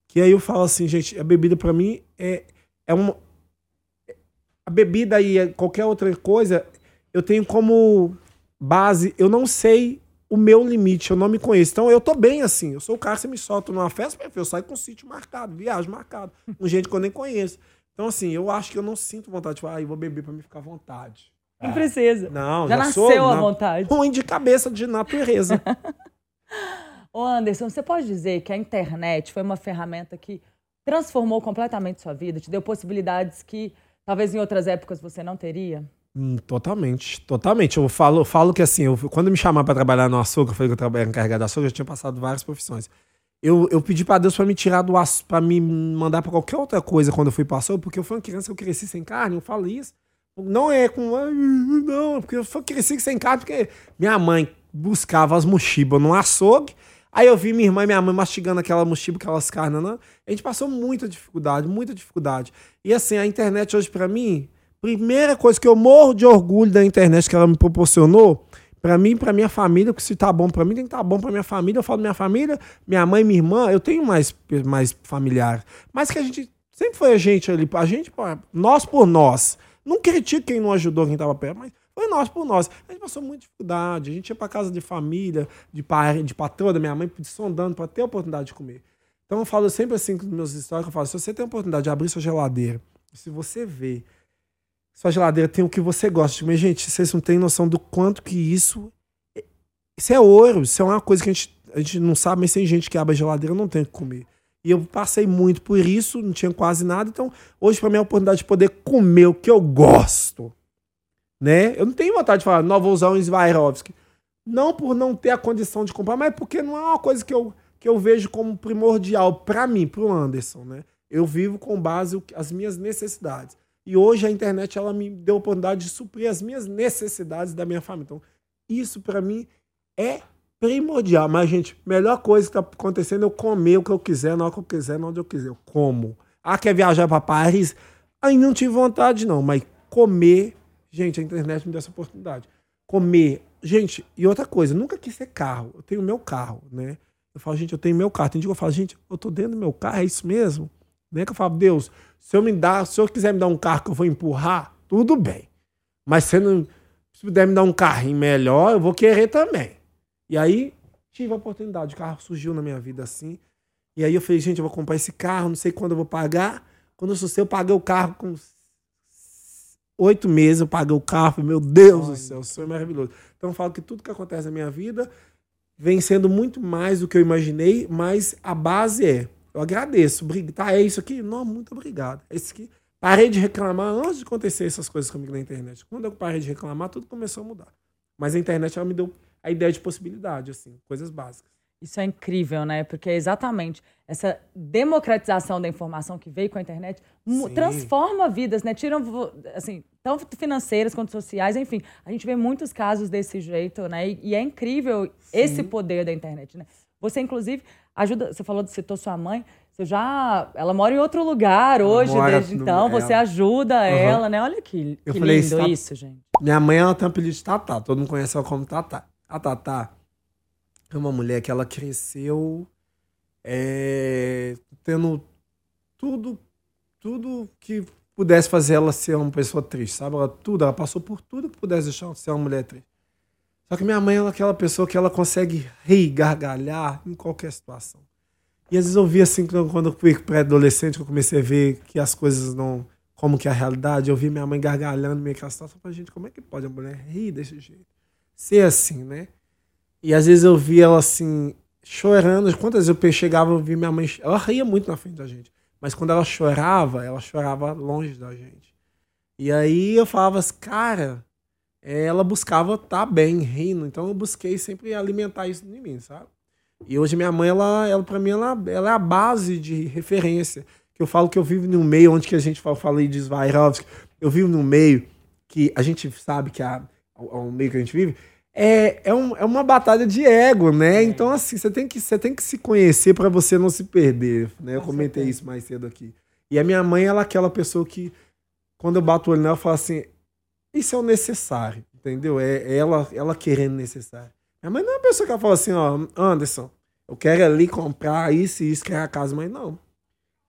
que aí eu falo assim, gente, a bebida pra mim é, é uma. A bebida e qualquer outra coisa, eu tenho como base, eu não sei o meu limite, eu não me conheço. Então eu tô bem assim. Eu sou o cara você me solta numa festa, eu saio com um sítio marcado, viagem marcado, com gente que eu nem conheço. Então, assim, eu acho que eu não sinto vontade, tipo, ah, eu vou beber pra me ficar à vontade. Não precisa. Não, Já já, nasceu sou à na- vontade. ruim de cabeça de natureza. Ô Anderson, você pode dizer que a internet foi uma ferramenta que transformou completamente sua vida, te deu possibilidades que talvez em outras épocas você não teria? Hum, totalmente, totalmente. Eu falo, falo que assim, eu, quando me chamaram pra trabalhar no açougue, eu falei que eu trabalhava encarregado de açougue, eu já tinha passado várias profissões. Eu, eu pedi pra Deus pra me tirar do açougue, pra me mandar pra qualquer outra coisa quando eu fui açougue, porque eu fui uma criança eu cresci sem carne, eu falo isso. Não é com. "Ai, Não, porque eu fui- cresci sem carne, porque minha mãe buscava as mochibas no açougue. Aí eu vi minha irmã e minha mãe mastigando aquela mochiba, aquelas carnes, né? A gente passou muita dificuldade, muita dificuldade. E assim, a internet hoje pra mim, primeira coisa que eu morro de orgulho da internet que ela me proporcionou, pra mim, pra minha família, porque se tá bom pra mim, tem que tá bom pra minha família. Eu falo minha família, minha mãe, minha irmã, eu tenho mais mais familiar, mas que a gente sempre foi a gente ali, a gente, nós por nós. Não critico quem não ajudou quem tava perto, mas foi nós por nós. A gente passou muita dificuldade. A gente ia pra casa de família, de pai, de patroa da minha mãe, sondando pra ter a oportunidade de comer. Então eu falo sempre assim com meus históricos, eu falo, se você tem a oportunidade de abrir sua geladeira, se você vê sua geladeira tem o que você gosta comer, gente, vocês não têm noção do quanto que isso isso é ouro, isso é uma coisa que a gente, a gente não sabe, mas tem gente que abre a geladeira não tem o que comer. E eu passei muito por isso, não tinha quase nada, então hoje pra mim é a oportunidade de poder comer o que eu gosto. né? Eu não tenho vontade de falar, não, vou usar um Swarovski. Não por não ter a condição de comprar, mas porque não é uma coisa que eu, que eu vejo como primordial para mim, pro Anderson, né? Eu vivo com base o- as minhas necessidades. E hoje a internet ela me deu a oportunidade de suprir as minhas necessidades da minha família. Então, isso para mim é primordial. Mas, gente, melhor coisa que tá acontecendo é eu comer o que eu quiser, na hora que eu quiser, na onde eu quiser. Eu como. Ah, quer viajar para Paris? Aí não tive vontade, não. Mas comer, gente, a internet me deu essa oportunidade. Comer. Gente, e outra coisa, nunca quis ser carro. Eu tenho meu carro, né? Eu falo, gente, eu tenho meu carro. Tem dia que eu falo, gente, eu tô dentro do meu carro, é isso mesmo? Né? Que eu falo, Deus, se eu me dar, se eu quiser me dar um carro que eu vou empurrar, tudo bem. Mas se, não, se puder me dar um carrinho melhor, eu vou querer também. E aí tive a oportunidade, o carro surgiu na minha vida assim. E aí eu falei, gente, eu vou comprar esse carro, não sei quando eu vou pagar. Quando eu sucei, eu paguei o carro com oito meses, eu paguei o carro. Falei, meu Deus do céu, o sonho é maravilhoso. Então eu falo que tudo que acontece na minha vida vem sendo muito mais do que eu imaginei, mas a base é, eu agradeço, tá, é isso aqui? Não, muito obrigado. É isso aqui. Parei de reclamar antes de acontecer essas coisas comigo na internet. Quando eu parei de reclamar, tudo começou a mudar. Mas a internet, ela me deu a ideia de possibilidade, assim, coisas básicas. Isso é incrível, né? Porque é exatamente essa democratização da informação que veio com a internet Sim. transforma vidas, né? Tiram, assim, tanto financeiras quanto sociais, enfim. A gente vê muitos casos desse jeito, né? E, e é incrível esse poder da internet, né? Você, inclusive, ajuda. Você falou, citou sua mãe. Você já. Ela mora em outro lugar hoje, mora desde no- então. é. Você ajuda ela, né? Olha que, Eu que falei, lindo "Tá- isso, gente. Minha mãe, ela tem um apelido de Tatá. Todo mundo conhece ela como Tatá. A Tatá é uma mulher que ela cresceu é, tendo tudo, tudo que pudesse fazer ela ser uma pessoa triste, sabe? Ela, tudo, ela passou por tudo que pudesse deixar ela ser uma mulher triste. Só que minha mãe é aquela pessoa que ela consegue rir, gargalhar em qualquer situação. E às vezes eu vi assim, quando eu fui pré-adolescente, eu comecei a ver que as coisas não. Como que é a realidade, eu vi minha mãe gargalhando meio que a situação. Eu falei, gente, como é que pode a mulher rir desse jeito? Ser assim, né? E às vezes eu vi ela assim, chorando. Quantas vezes eu chegava, eu vi minha mãe. Ela ria muito na frente da gente. Mas quando ela chorava, ela chorava longe da gente. E aí eu falava assim, cara, ela buscava estar bem, rindo. Então eu busquei sempre alimentar isso em mim, sabe? E hoje minha mãe, ela, ela para mim, ela, ela é a base de referência. Que eu falo que eu vivo num meio onde que a gente fala, falei de Swarovski, eu vivo num meio que a gente sabe que a, o, meio que a gente vive é, é, um, é uma batalha de ego, né? Então, assim, você tem que, você tem que se conhecer para você não se perder, né? Eu comentei isso mais cedo aqui. E a minha mãe, ela é aquela pessoa que, quando eu bato o olho nela, eu falo assim, isso é o necessário, entendeu? É ela, ela querendo necessário. Mãe não é uma pessoa que ela fala assim, ó, Anderson, eu quero ali comprar isso e isso, quer a casa, mas não.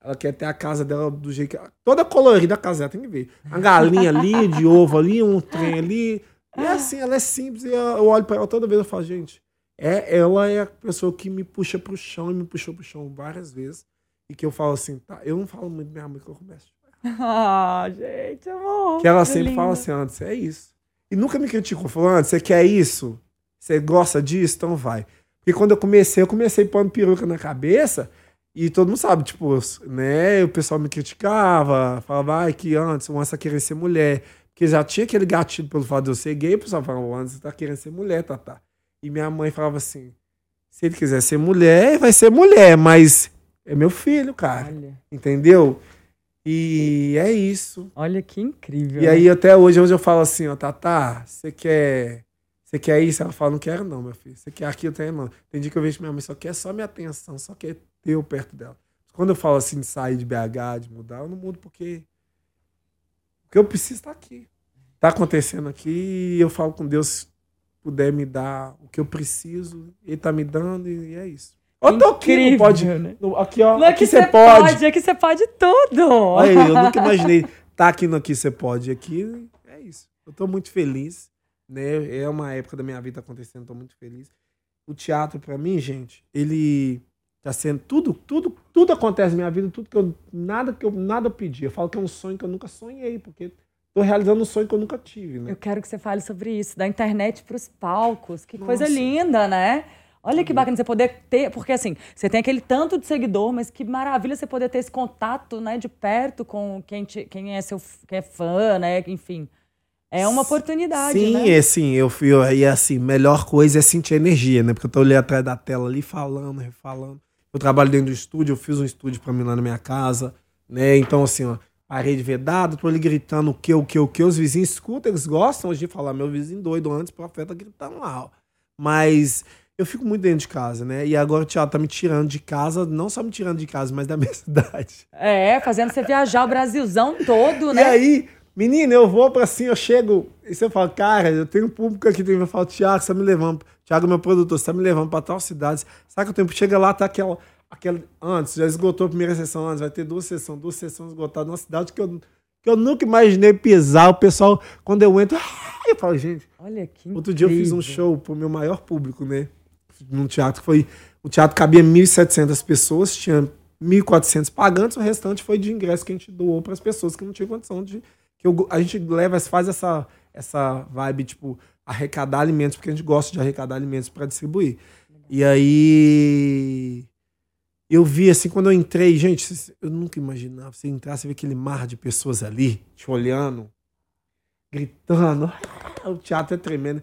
Ela quer ter a casa dela do jeito que. Toda colorida a casa tem que ver. Uma galinha ali, de ovo ali, um trem ali. E é assim, ela é simples. E eu olho pra ela toda vez e falo, gente, é, ela é a pessoa que me puxa pro chão e me puxou pro chão várias vezes. E que eu falo assim, tá, eu não falo muito minha mãe que eu começo. Ah, gente, amor. Que ela que sempre lindo. fala assim, antes, é isso. E nunca me criticou, falou, antes, você quer isso? Você gosta disso? Então vai. Porque quando eu comecei, eu comecei pondo peruca na cabeça e todo mundo sabe, tipo, né? O pessoal me criticava, falava, ai, que antes, o Anderson tá querendo ser mulher. Porque já tinha aquele gatilho pelo fato de eu ser gay, o pessoal falava, o Anderson tá querendo ser mulher, tá, tá. E minha mãe falava assim, se ele quiser ser mulher, vai ser mulher, mas é meu filho, cara. Olha, Entendeu? E é isso. olha que incrível. E aí, até hoje, hoje eu falo assim, ó, Tatá, você quer. Você quer isso? Ela fala, não quero não, meu filho. Você quer aquilo, tem não. Tem dia que eu vejo que minha mãe só quer só minha atenção, só quer ter eu perto dela. Quando eu falo assim de sair de BH, de mudar, eu não mudo porque. Porque eu preciso estar aqui. Tá acontecendo aqui e eu falo com Deus, se puder me dar o que eu preciso, Ele tá me dando e é isso. Eu tô aqui, não Incrível, pode. né? no- Aqui, ó. Não, aqui você pode. Aqui você pode tudo. Aí, eu nunca imaginei estar aqui no Aqui Você Pode. Aqui é isso. Eu tô muito feliz, né? É uma época da minha vida acontecendo, tô muito feliz. O teatro, pra mim, gente, ele tá sendo tudo, tudo, tudo acontece na minha vida, tudo que eu, nada que eu, nada eu pedi. Eu falo que é um sonho que eu nunca sonhei, porque tô realizando um sonho que eu nunca tive, né? Eu quero que você fale sobre isso, da internet para os palcos. Que Nossa. coisa linda, né? Olha que bacana você poder ter, porque assim, você tem aquele tanto de seguidor, mas que maravilha você poder ter esse contato, né, de perto com quem, te- quem é seu quem é fã, né, enfim. É uma oportunidade, Sim, né? é assim, eu fui, e assim, melhor coisa é sentir energia, né? Porque eu tô ali atrás da tela ali, falando, refalando. Eu trabalho dentro do estúdio, eu fiz um estúdio pra mim lá na minha casa, né? Então, assim, ó, parede vedada, tô ali gritando o que, o que, o que, os vizinhos escutam, eles gostam de falar, meu vizinho doido antes, o profeta gritando lá, ó. Mas eu fico muito dentro de casa, né? E agora o teatro tá me tirando de casa, não só me tirando de casa, mas da minha cidade. É, fazendo você viajar o Brasilzão todo, E né? aí, menino, eu vou pra assim, eu chego, e você fala, cara, eu tenho um público aqui, eu falo, Thiago, você tá me levando, Thiago, meu produtor, você tá me levando pra tal cidade. Sabe que o tempo chega lá, tá aquela, aquela. Antes, já esgotou a primeira sessão, antes vai ter duas sessões, duas sessões esgotadas numa cidade que eu, que eu nunca imaginei pisar. O pessoal, quando eu entro, eu falo, gente. Olha que Outro dia eu fiz um show pro meu maior público, né? Num teatro que foi. O teatro cabia 1.700 pessoas, tinha 1.400 pagantes, o restante foi de ingresso que a gente doou para as pessoas que não tinham condição de. Que eu- a gente leva, faz essa, essa vibe, tipo, arrecadar alimentos, porque a gente gosta de arrecadar alimentos para distribuir. E aí. Eu vi assim, quando eu entrei, gente, eu nunca imaginava. Você entrar, você vê aquele mar de pessoas ali, te olhando, gritando. O teatro é tremendo.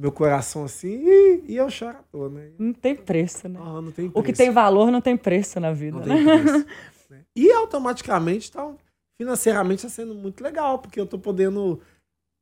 Meu coração assim, e, e eu choro à toa, né? Não tem preço, né? Ah, não tem O que preço. tem valor não tem preço na vida, Não né? tem preço. né? E automaticamente, tá, financeiramente, está sendo muito legal, porque eu tô podendo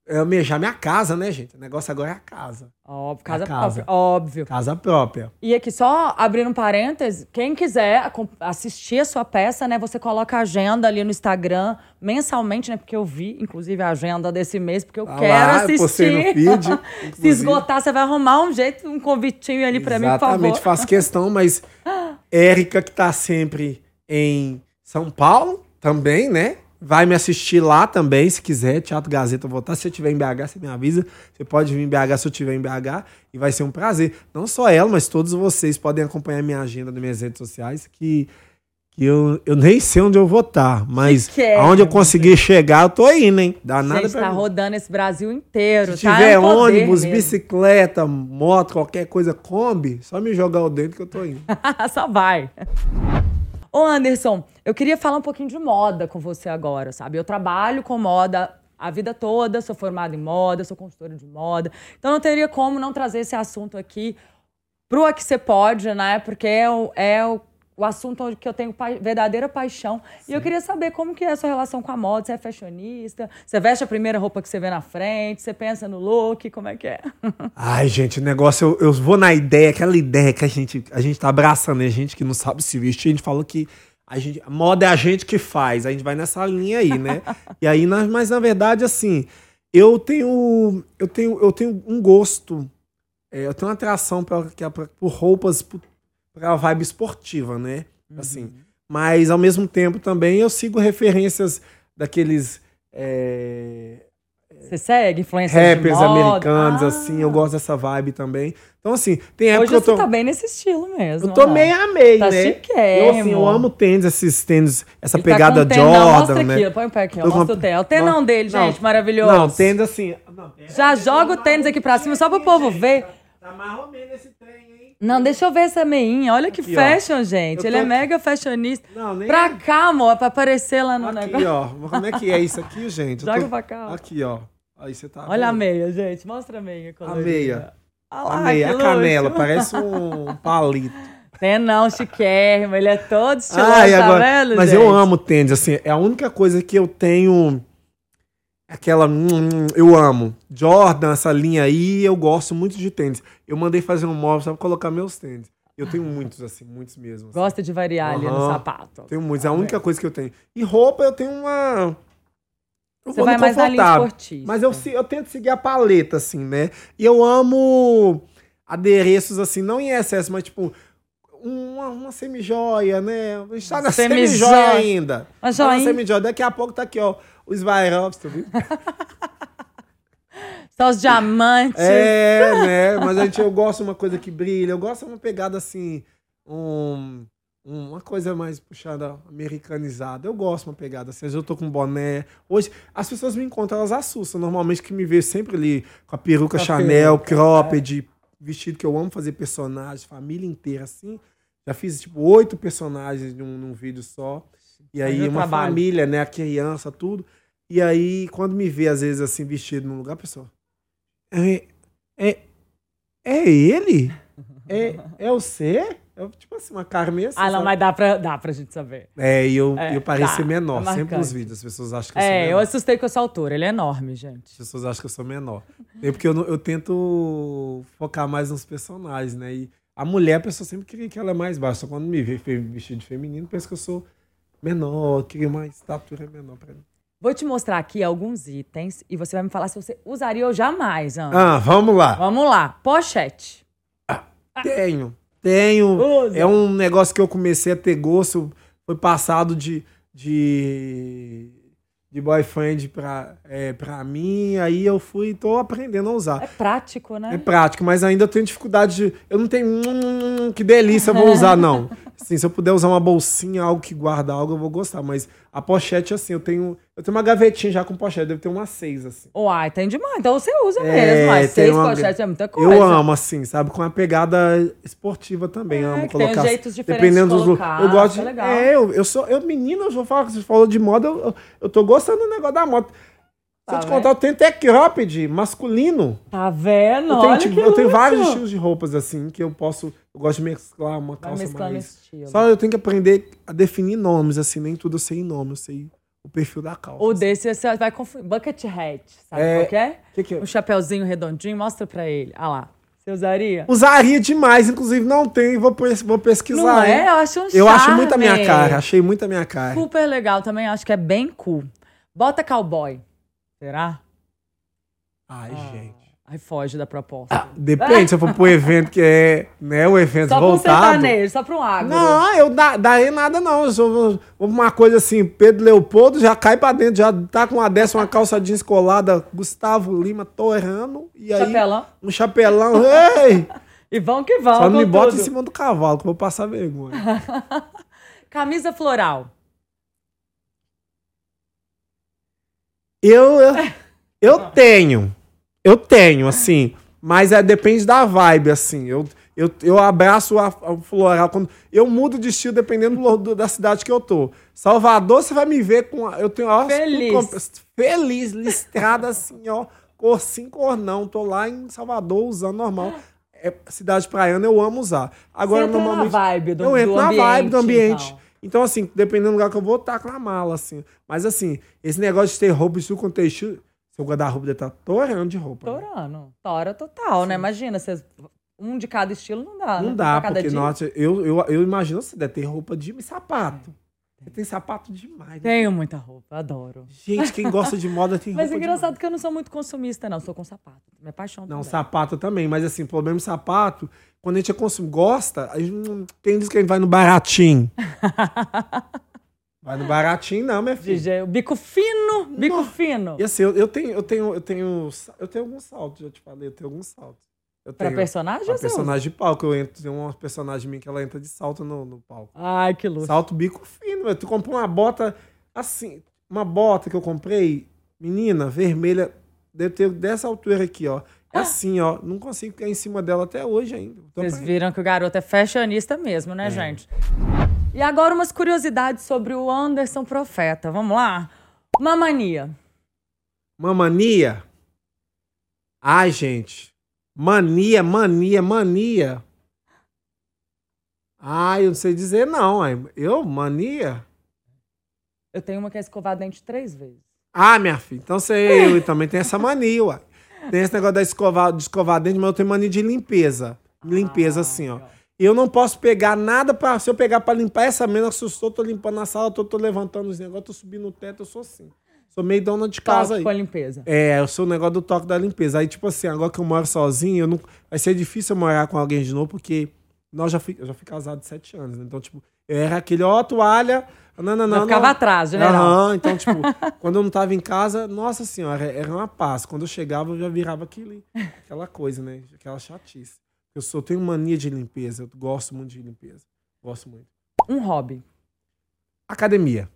é, almejar minha casa, né, gente? O negócio agora é a casa. Óbvio, casa, casa. própria, óbvio. Casa própria. E aqui, só abrindo um parênteses, quem quiser assistir a sua peça, né? Você coloca a agenda ali no Instagram mensalmente, né? Porque eu vi, inclusive, a agenda desse mês, porque eu Tá quero lá, eu postei no assistir. feed, Se esgotar, você vai arrumar um jeito, um convitinho ali pra mim, por favor. Exatamente, faço questão, mas Érica, que tá sempre em São Paulo, também, né? Vai me assistir lá também, se quiser. Teatro Gazeta eu vou estar. Se eu estiver em BH, você me avisa. Você pode vir em BH se eu estiver em BH. E vai ser um prazer. Não só ela, mas todos vocês podem acompanhar minha agenda nas minhas redes sociais, que, que eu, eu nem sei onde eu vou estar. Mas Chiquérrimo, aonde eu conseguir chegar, eu tô indo, hein? Dá nada Gente, pra tá mim. rodando esse Brasil inteiro, Se tá? tiver É um ônibus, bicicleta, moto, qualquer coisa, Kombi, só me jogar o dentro que eu tô indo. Só vai. Ô, Anderson, eu queria falar um pouquinho de moda com você agora, sabe? Eu trabalho com moda a vida toda, sou formada em moda, sou consultora de moda. Então não teria como não trazer esse assunto aqui pro Que Você Pode, né? Porque é o, é o, o assunto onde que eu tenho pai- verdadeira paixão. E eu queria saber como que é a sua relação com a moda. Você é fashionista? Você veste a primeira roupa que você vê na frente? Você pensa no look? Como é que é? Ai, gente, o negócio, eu, eu vou na ideia, aquela ideia que a gente, a gente tá abraçando, né? Gente que não sabe se vestir, a gente falou que a, gente, a moda é a gente que faz, a gente vai nessa linha aí, né? e aí, na- mas na verdade, assim, eu tenho, eu tenho, eu tenho um gosto, é, eu tenho uma atração pra, que é pra- por roupas, por, pra vibe esportiva, né? Assim, mas ao mesmo tempo também eu sigo referências daqueles é, Você segue influência rappers americanos, Ah. assim, eu gosto dessa vibe também. Então, assim, tem época Hoje que eu você tô. tá bem nesse estilo mesmo. Eu tô meio amei, Tá né? chiquérrimo. Eu, assim, eu amo tênis, esses tênis, essa Ele tá pegada tenão, Jordan, mostra né? aqui, põe o pé aqui, ó, com- mostra o. É o tenão Não, dele, não, gente, maravilhoso. Não, tênis assim. Não, Já joga o tênis aqui pra cima só pro povo ver. Tá mais ou menos esse trem? Não, deixa eu ver essa meinha. Olha que Aqui, ó. fashion, gente. Ele tô- é mega fashionista. Não, nem. Pra cá, amor, pra aparecer lá no Aqui, negócio. ó. Como é que é isso aqui, gente? Joga pra cá. Aqui, ó. Aí você tá. Olha a vendo? meia, gente. Mostra a meia. A colorida. meia. Olha lá, A meia, a canela, parece um palito. Tenão chiquérrimo. Ele é todo estiloso, e tá agora- vendo, mas gente? eu amo tênis, assim, é a única coisa que eu tenho aquela hum, eu amo. Jordan, essa linha aí, eu gosto muito de tênis. Eu mandei fazer um móvel só pra colocar meus tênis. Eu tenho muitos assim, muitos mesmo. assim. Gosta de variar ali no sapato. Tenho muitos, é a única coisa que eu tenho. E roupa eu tenho uma eu Você vai mais na linha esportista. Mas eu, eu tento seguir a paleta, assim, né? E eu amo adereços, assim, não em excesso, mas tipo, uma, uma semijoia, né? A gente tá na Semijoia. semijoia ainda. Uma Tá na semijoia. Daqui a pouco tá aqui, ó. Os Svairovs, tá vendo? Só os diamantes. É, né? Mas a gente, eu gosto de uma coisa que brilha. Eu gosto de uma pegada assim, um, um- uma coisa mais puxada, americanizada. Eu gosto de uma pegada assim. Às vezes eu tô com boné. Hoje, as pessoas me encontram, elas assustam. Normalmente que me vê sempre ali com a peruca a Chanel, peruca, cropped, vestido que eu amo fazer personagens, família inteira assim. Já fiz, tipo, oito personagens num, num vídeo só. E aí, Haja uma trabalho. família, né? A criança, tudo. E aí, quando me vê, às vezes, assim, vestido num lugar, a pessoa. É. É, é ele? É, é você? É, tipo assim, uma cara meio assim. Ah, não, sabe? mas dá pra, dá pra gente saber. É, e eu, É, eu pareço tá, ser menor. tá Sempre nos vídeos as pessoas acham que eu sou É, eu menor. assustei com essa altura. Ele é enorme, gente. As pessoas acham que eu sou menor. É porque eu, eu tento focar mais nos personagens, né? E a mulher, a pessoa sempre queria que ela é mais baixa. Só quando me vê vestido de feminino, pensa que eu sou menor, queria uma estatura menor pra mim. Vou te mostrar aqui alguns itens e você vai me falar se você usaria ou jamais, Ana. Ah, vamos lá. Vamos lá. Pochete. Tenho. Tenho. Usa. É um negócio que eu comecei a ter gosto. Foi passado de. de de boyfriend pra, é, pra mim, aí eu fui tô aprendendo a usar. É prático, né? É prático, mas ainda eu tenho dificuldade de. Eu não tenho. hum, que delícia, eu vou usar, não. Assim, se eu puder usar uma bolsinha, algo que guarda algo, eu vou gostar. Mas a pochete, assim, eu tenho. Eu tenho uma gavetinha já com pochete, deve ter umas seis, assim. Uai, tem demais. Então você usa É, mesmo. Mas seis uma- pochetes é muita coisa. Eu amo, assim, sabe? Com uma pegada esportiva também. É, amo que tem colocar. jeitos diferentes dependendo de dos colocar, Eu gosto isso é de. legal. É, eu, eu sou. Eu, menino, eu vou falar que você falou de moda, eu, eu, eu tô gostando do negócio da moda. Se Tá eu te contar, eu tenho até cropped masculino. Tá vendo? Eu tenho, tipo, eu tenho vários estilos de roupas assim que eu posso. Eu gosto de mesclar uma calça mesclando mais. Só eu tenho que aprender a definir nomes, assim, nem tudo eu sei nome, eu sei o perfil da calça. O desse você vai confundir. Bucket hat. Sabe É. qual que é? Que que é? Um chapeuzinho redondinho. Mostra pra ele. Ah lá. Você usaria? Usaria demais, inclusive não tem, vou, pes- vou pesquisar. Não é? hein? Eu acho um Eu acho charme. muito a minha cara, achei muito a minha cara. Super legal também. Acho que é bem cool. Bota cowboy. Será? Ai, gente. Aí foge da proposta. Depende, se eu for pro evento que é, né, o evento só pra um voltado. sertanejo, só pra um agro. Não, eu da, daí nada não. Eu sou, uma coisa assim, Pedro Leopoldo já cai pra dentro, já tá com uma dessa, uma calça jeans colada, Gustavo Lima torrando, e aí Chapelão. um chapelão, ei! E vão que vão. Só não me bota tudo. em cima do cavalo, que eu vou passar vergonha. Camisa floral. Eu, eu, eu tenho, eu tenho, assim, mas é, depende da vibe, assim. Eu, eu, eu abraço a, a floral quando. Eu mudo de estilo dependendo do, do- da cidade que eu tô. Salvador, você vai me ver com. Eu tenho. Ó, Feliz. com- feliz, listrada assim, ó. Cor sim, cor não. Tô lá em Salvador usando normal. É, cidade praiana eu amo usar. Agora, Você entra na normalmente. vibe do- eu entro do na vibe do ambiente, ambiente. então. Então, assim, dependendo do lugar que eu vou, tá com na mala, assim. Mas, assim, esse negócio de ter roupa estilo com textil, seu guarda-roupa deve estar torando de roupa. né? Torando. Tora total, né? Imagina, vocês, um de cada estilo não dá. Não né? dá, porque, dia. nossa, eu, eu, eu imagino você deve ter roupa de sapato. Você tem sapato demais. né? Tenho muita roupa, adoro. Gente, quem gosta de moda tem Mas roupa é engraçado demais. que eu não sou muito consumista, não. Sou com sapato. Me apaixono. Não, também. sapato também. Mas, assim, o problema de sapato, quando a gente é consum... gosta, a gente não... quem diz que a gente vai no baratinho? vai no baratinho, não, minha filha. DJ, o bico fino, bico Nossa. fino. E assim, eu, eu tenho, eu tenho, eu tenho, eu tenho alguns saltos, já te falei, eu tenho alguns saltos. Eu Pra personagem usa? personagem de palco, eu entro, tem uma personagem minha que ela entra de salto no, no palco. Ai, que luxo. Salto bico fino, meu. Tu comprou uma bota assim, uma bota que eu comprei, menina, vermelha, deve ter dessa altura aqui, ó. É assim, ó. Não consigo ficar em cima dela até hoje ainda. Tô Vocês viram que o garoto é fashionista mesmo, É. né, gente? E agora umas curiosidades sobre o Anderson Profeta. Vamos lá? Uma mania. Uma mania? Ai, gente. Mania, mania, mania. Ai, eu não sei dizer não. Eu, mania? Eu tenho uma que é escovar dente três vezes. Ah, minha filha, então você eu também tem essa mania, uai. Tem esse negócio da escovar, de escovar dente, mas eu tenho mania de limpeza. Limpeza, assim, ó. E eu não posso pegar nada pra. Se eu pegar pra limpar essa mesa, se eu estou tô limpando na sala, tô, tô levantando os negócios, tô subindo no teto, eu sou assim. Sou meio dona de casa Toque aí. com a limpeza. É, eu sou o negócio do toque da limpeza. Aí, tipo assim, agora que eu moro sozinho, eu não... vai ser difícil eu morar com alguém de novo, porque nós já fui, eu já fui casado sete anos, né? Então, tipo, eu era aquele, ó, toalha. Não, não, não. Eu ficava não. atrás, general. Aham, então, tipo, quando eu não tava em casa, nossa senhora, era uma paz. Quando eu chegava, eu já virava aquele, aquela coisa, né? Aquela chatice. Eu sou, tenho mania de limpeza, eu gosto muito de limpeza. Gosto muito. Um hobby. Academia.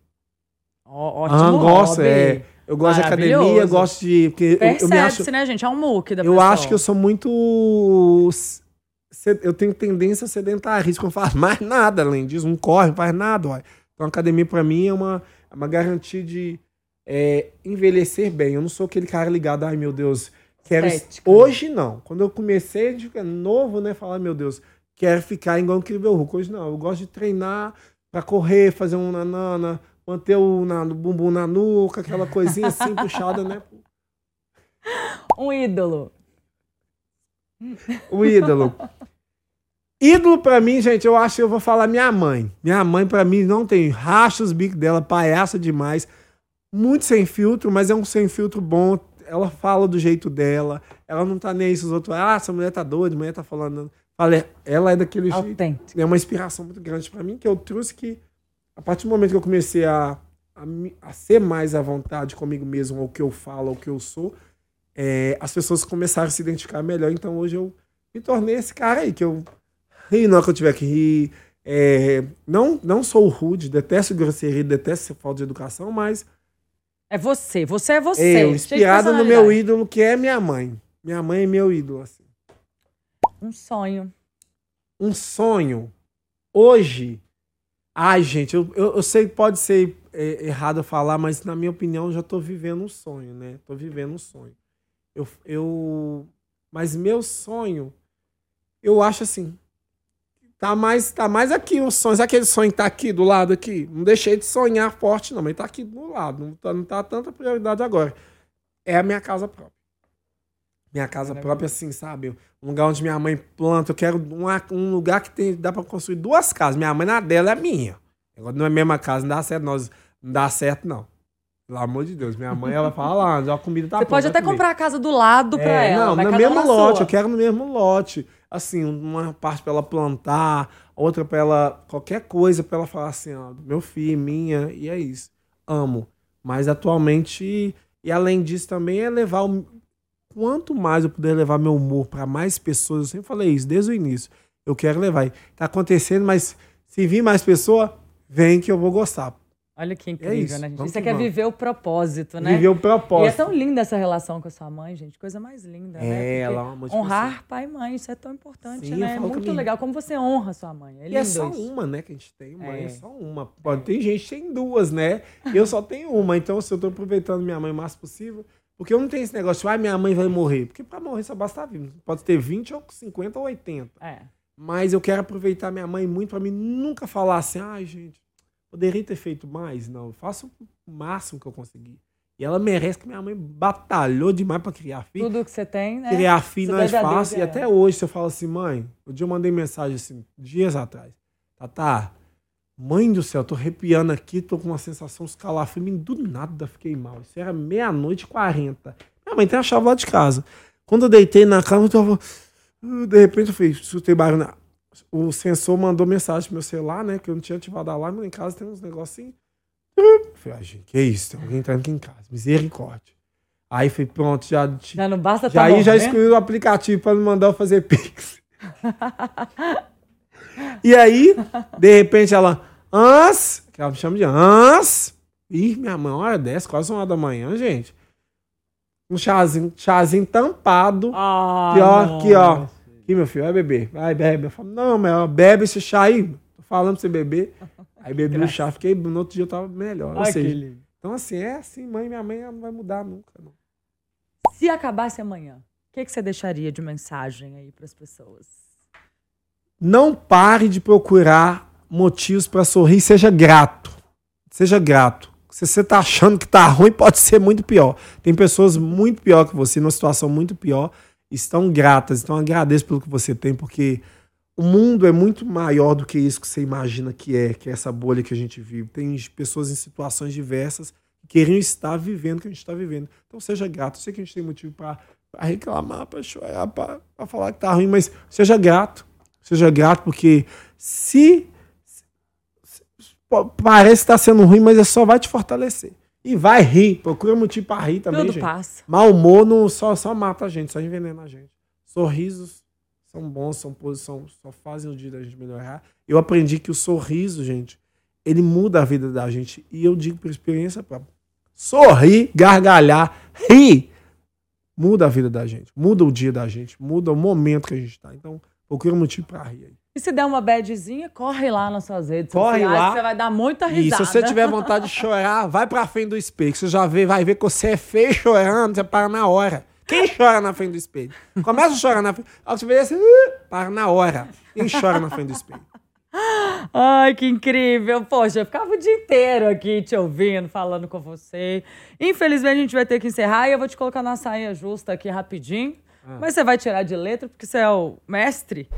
Ó, ótimo Ah, gosto, hobby. é. Eu gosto de academia, gosto de. Porque eu, eu me Percebe-se, acho. né, gente? É um muque da Eu pessoa. acho que eu sou muito. se- Eu tenho tendência a sedentarista, eu não faço mais nada além disso, não corre, não faz nada. Ó. Então, a academia, pra mim, é uma, é uma garantia de, é envelhecer bem. Eu não sou aquele cara ligado, ai meu Deus, quero. Estética, né? Hoje não. Quando eu comecei, fica novo, né? Falar, meu Deus, quero ficar igual o Incrível Hulk. Hoje não. Eu gosto de treinar pra correr, fazer um nanana, manter o, na, o bumbum na nuca, aquela coisinha assim puxada, né? Um ídolo. O ídolo. Ídolo pra mim, gente, eu acho que eu vou falar minha mãe. Minha mãe, pra mim, não tem racha os bicos dela, palhaça demais. Muito sem filtro, mas é um sem filtro bom. Ela fala do jeito dela. Ela não tá nem aí se os outros. Ah, essa mulher tá doida, mulher tá falando. Fala, ela é daquele jeito. É uma inspiração muito grande pra mim, que eu trouxe que, a partir do momento que eu comecei a, a, a ser mais à vontade comigo mesmo, o que eu falo, o que eu sou, é, as pessoas começaram a se identificar melhor. Então hoje eu me tornei esse cara aí, que eu rio na hora que eu tiver que rir. É, não, não sou rude, detesto grosseria, detesto falta de educação, mas É você. Você é você. eu, cheio de inspirado no meu ídolo, que é minha mãe. Minha mãe é meu ídolo, assim. Um sonho. um sonho hoje. Ai, gente, eu, eu, eu sei que pode ser é, errado falar, mas na minha opinião eu já tô vivendo um sonho, né? Tô vivendo um sonho. Eu, eu, mas meu sonho, eu acho assim, tá mais, tá mais aqui o sonho. Sabe aquele sonho tá aqui do lado aqui? Não deixei de sonhar forte, não, mas tá aqui do lado. Não tá, não tá tanta prioridade agora. É a minha casa própria. Minha casa própria, assim, sabe? Um lugar onde minha mãe planta. Eu quero uma- um lugar que tem, dá pra construir duas casas. Minha mãe na dela é minha. Agora não é a mesma casa, não dá certo, nós, não dá certo, não. Pelo amor de Deus. Minha mãe, ela fala lá, a comida tá Você pronta, pode até comprar a casa do lado pra É, ela. Não, no um mesmo na lote. sua. Eu quero no mesmo lote. Assim, uma parte pra ela plantar, outra pra ela. Qualquer coisa pra ela falar assim, ó, meu filho, minha, e é isso. Amo. Mas atualmente, e além disso também, é levar o. Quanto mais eu puder levar meu humor pra mais pessoas, eu sempre falei isso desde o início. Eu quero levar. Tá acontecendo, mas se vir mais pessoa, vem que eu vou gostar. Olha que incrível, isso, né, gente? vamos que quer vamos. viver o propósito, né? Viver o E é propósito. tão linda essa relação com a sua mãe, gente. Coisa mais linda, né? É, Porque ela é de Honrar pai e mãe, isso é tão importante, Sim, né? É muito legal. Como você honra sua mãe. É E lindo é só isso. uma, né, que a gente tem. Mãe é, É. só uma. Pode, Tem gente que tem duas, né? Eu só tenho uma. Então, se eu tô aproveitando minha mãe o máximo possível. Porque eu não tenho esse negócio, ah, minha mãe vai morrer. Porque pra morrer só basta vivo. Pode ter 20 ou 50 ou 80. É. Mas eu quero aproveitar minha mãe muito pra mim nunca falar assim, ai, gente, poderia ter feito mais. Não, eu faço o máximo que eu conseguir. E ela merece que minha mãe batalhou demais pra criar filho. Tudo que você tem, né? Criar filho não é fácil. E é. até hoje, se eu falo assim, mãe, um dia eu mandei mensagem assim, dias atrás. Tatá, mãe do céu, tô arrepiando aqui, tô com uma sensação escalafrio, do nada fiquei mal. Isso era meia-noite e quarenta. Minha mãe tem a chave lá de casa. Quando eu deitei na cama, eu tava. uh, De repente eu fiz, escutei barulho. na- O sensor mandou mensagem pro meu celular, né? Que eu não tinha ativado a alarme, lá em casa tem uns negocinhos. Eu falei, ai, gente, que isso? Tem alguém entrando aqui em casa. Misericórdia. Aí foi pronto, já, Já não basta já tá aí já excluí o aplicativo para me mandar eu fazer pix. e aí, de repente, ela, Ans, que ela me chama de Ans. Ih, minha mãe, hora dessa, quase uma hora da manhã, gente. Um chazinho, chazinho tampado. Ah, Aqui, ó, aqui, ó. Aqui, meu filho, vai beber. Vai, bebe. Eu falo, não, mas ó, bebe esse chá aí. Tô falando pra você beber. Aí bebi o chá, fiquei, no outro dia eu tava melhor. Ai, seja, então assim, é assim, mãe, minha mãe não vai mudar nunca, não. Se acabasse amanhã, o que, que você deixaria de mensagem aí pras pessoas? Não pare de procurar motivos para sorrir, seja grato. Seja grato. Se você tá achando que tá ruim, pode ser muito pior. Tem pessoas muito pior que você, numa situação muito pior, estão gratas. Então agradeço pelo que você tem, porque o mundo é muito maior do que isso que você imagina que é, que é essa bolha que a gente vive. Tem pessoas em situações diversas que queriam estar vivendo o que a gente está vivendo. Então seja grato. Eu sei que a gente tem motivo para reclamar, para chorar, para falar que tá ruim, mas seja grato. Seja grato, porque se parece que tá sendo ruim, mas é só vai te fortalecer. E vai rir. Procura motivo pra rir também, Tudo gente. passa. Mau humor não só, só mata a gente, só envenena a gente. Sorrisos são bons, são posição, só fazem o dia da gente melhorar. Eu aprendi que o sorriso, gente, ele muda a vida da gente. E eu digo por experiência própria. Sorrir, gargalhar, rir, muda a vida da gente. Muda o dia da gente. Muda o momento que a gente tá. Então, procura motivo pra rir aí. E se der uma badzinha, corre lá nas suas redes Corre sociais, lá. Você vai dar muita E risada. se você tiver vontade de chorar, vai pra frente do espelho. Você já vê, vai ver que você é feio chorando, você para na hora. Quem chora na frente do espelho? Começa a chorar na frente. Aí você vê assim, "Uh", para na hora. Quem chora na frente do espelho? Ai, que incrível. Poxa, eu ficava o dia inteiro aqui te ouvindo, falando com você. Infelizmente, a gente vai ter que encerrar e eu vou te colocar na saia justa aqui rapidinho. Ah. Mas você vai tirar de letra, porque você é o mestre.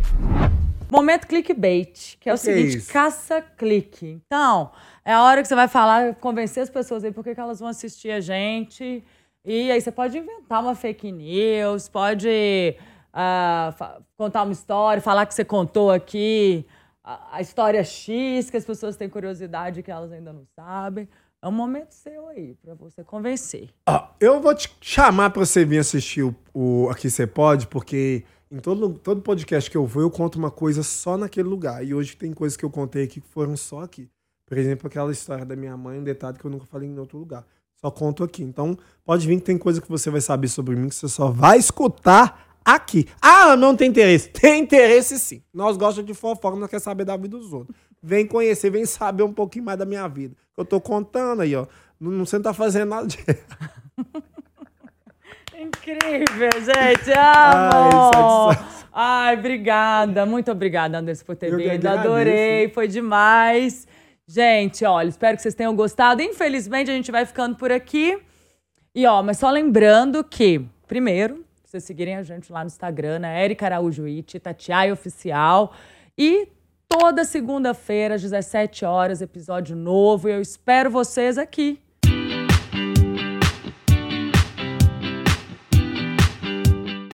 Momento clickbait, que é o, O que é seguinte, isso? caça-clique. Então, é a hora que você vai falar, convencer as pessoas aí por que elas vão assistir a gente. E aí você pode inventar uma fake news, pode fa- contar uma história, falar que você contou aqui a, a história X, que as pessoas têm curiosidade que elas ainda não sabem. É um momento seu aí, pra você convencer. Eu vou te chamar pra você vir assistir o, o Aqui Você Pode, porque em todo, todo podcast que eu vou, eu conto uma coisa só naquele lugar. E hoje tem coisas que eu contei aqui que foram só aqui. Por exemplo, aquela história da minha mãe, um detalhe que eu nunca falei em outro lugar. Só conto aqui. Então, pode vir que tem coisa que você vai saber sobre mim que você só vai escutar aqui. Ah, não tem interesse. Tem interesse sim. Nós gostamos de fofoca, nós queremos saber da vida dos outros. Vem conhecer, vem saber um pouquinho mais da minha vida. Eu tô contando aí, ó. Não, você não tá fazendo nada de Incrível, gente! Amo! satisfação. Ai, obrigada. Muito obrigada, Anderson, por ter Eu vindo. Adorei, foi demais. Gente, olha, espero que vocês tenham gostado. Infelizmente, a gente vai ficando por aqui. E, ó, mas só lembrando que, primeiro, vocês seguirem a gente lá no Instagram, né? Erika Araújo It, Tatiai Oficial. E toda segunda-feira, às 17 horas, episódio novo. E eu espero vocês aqui.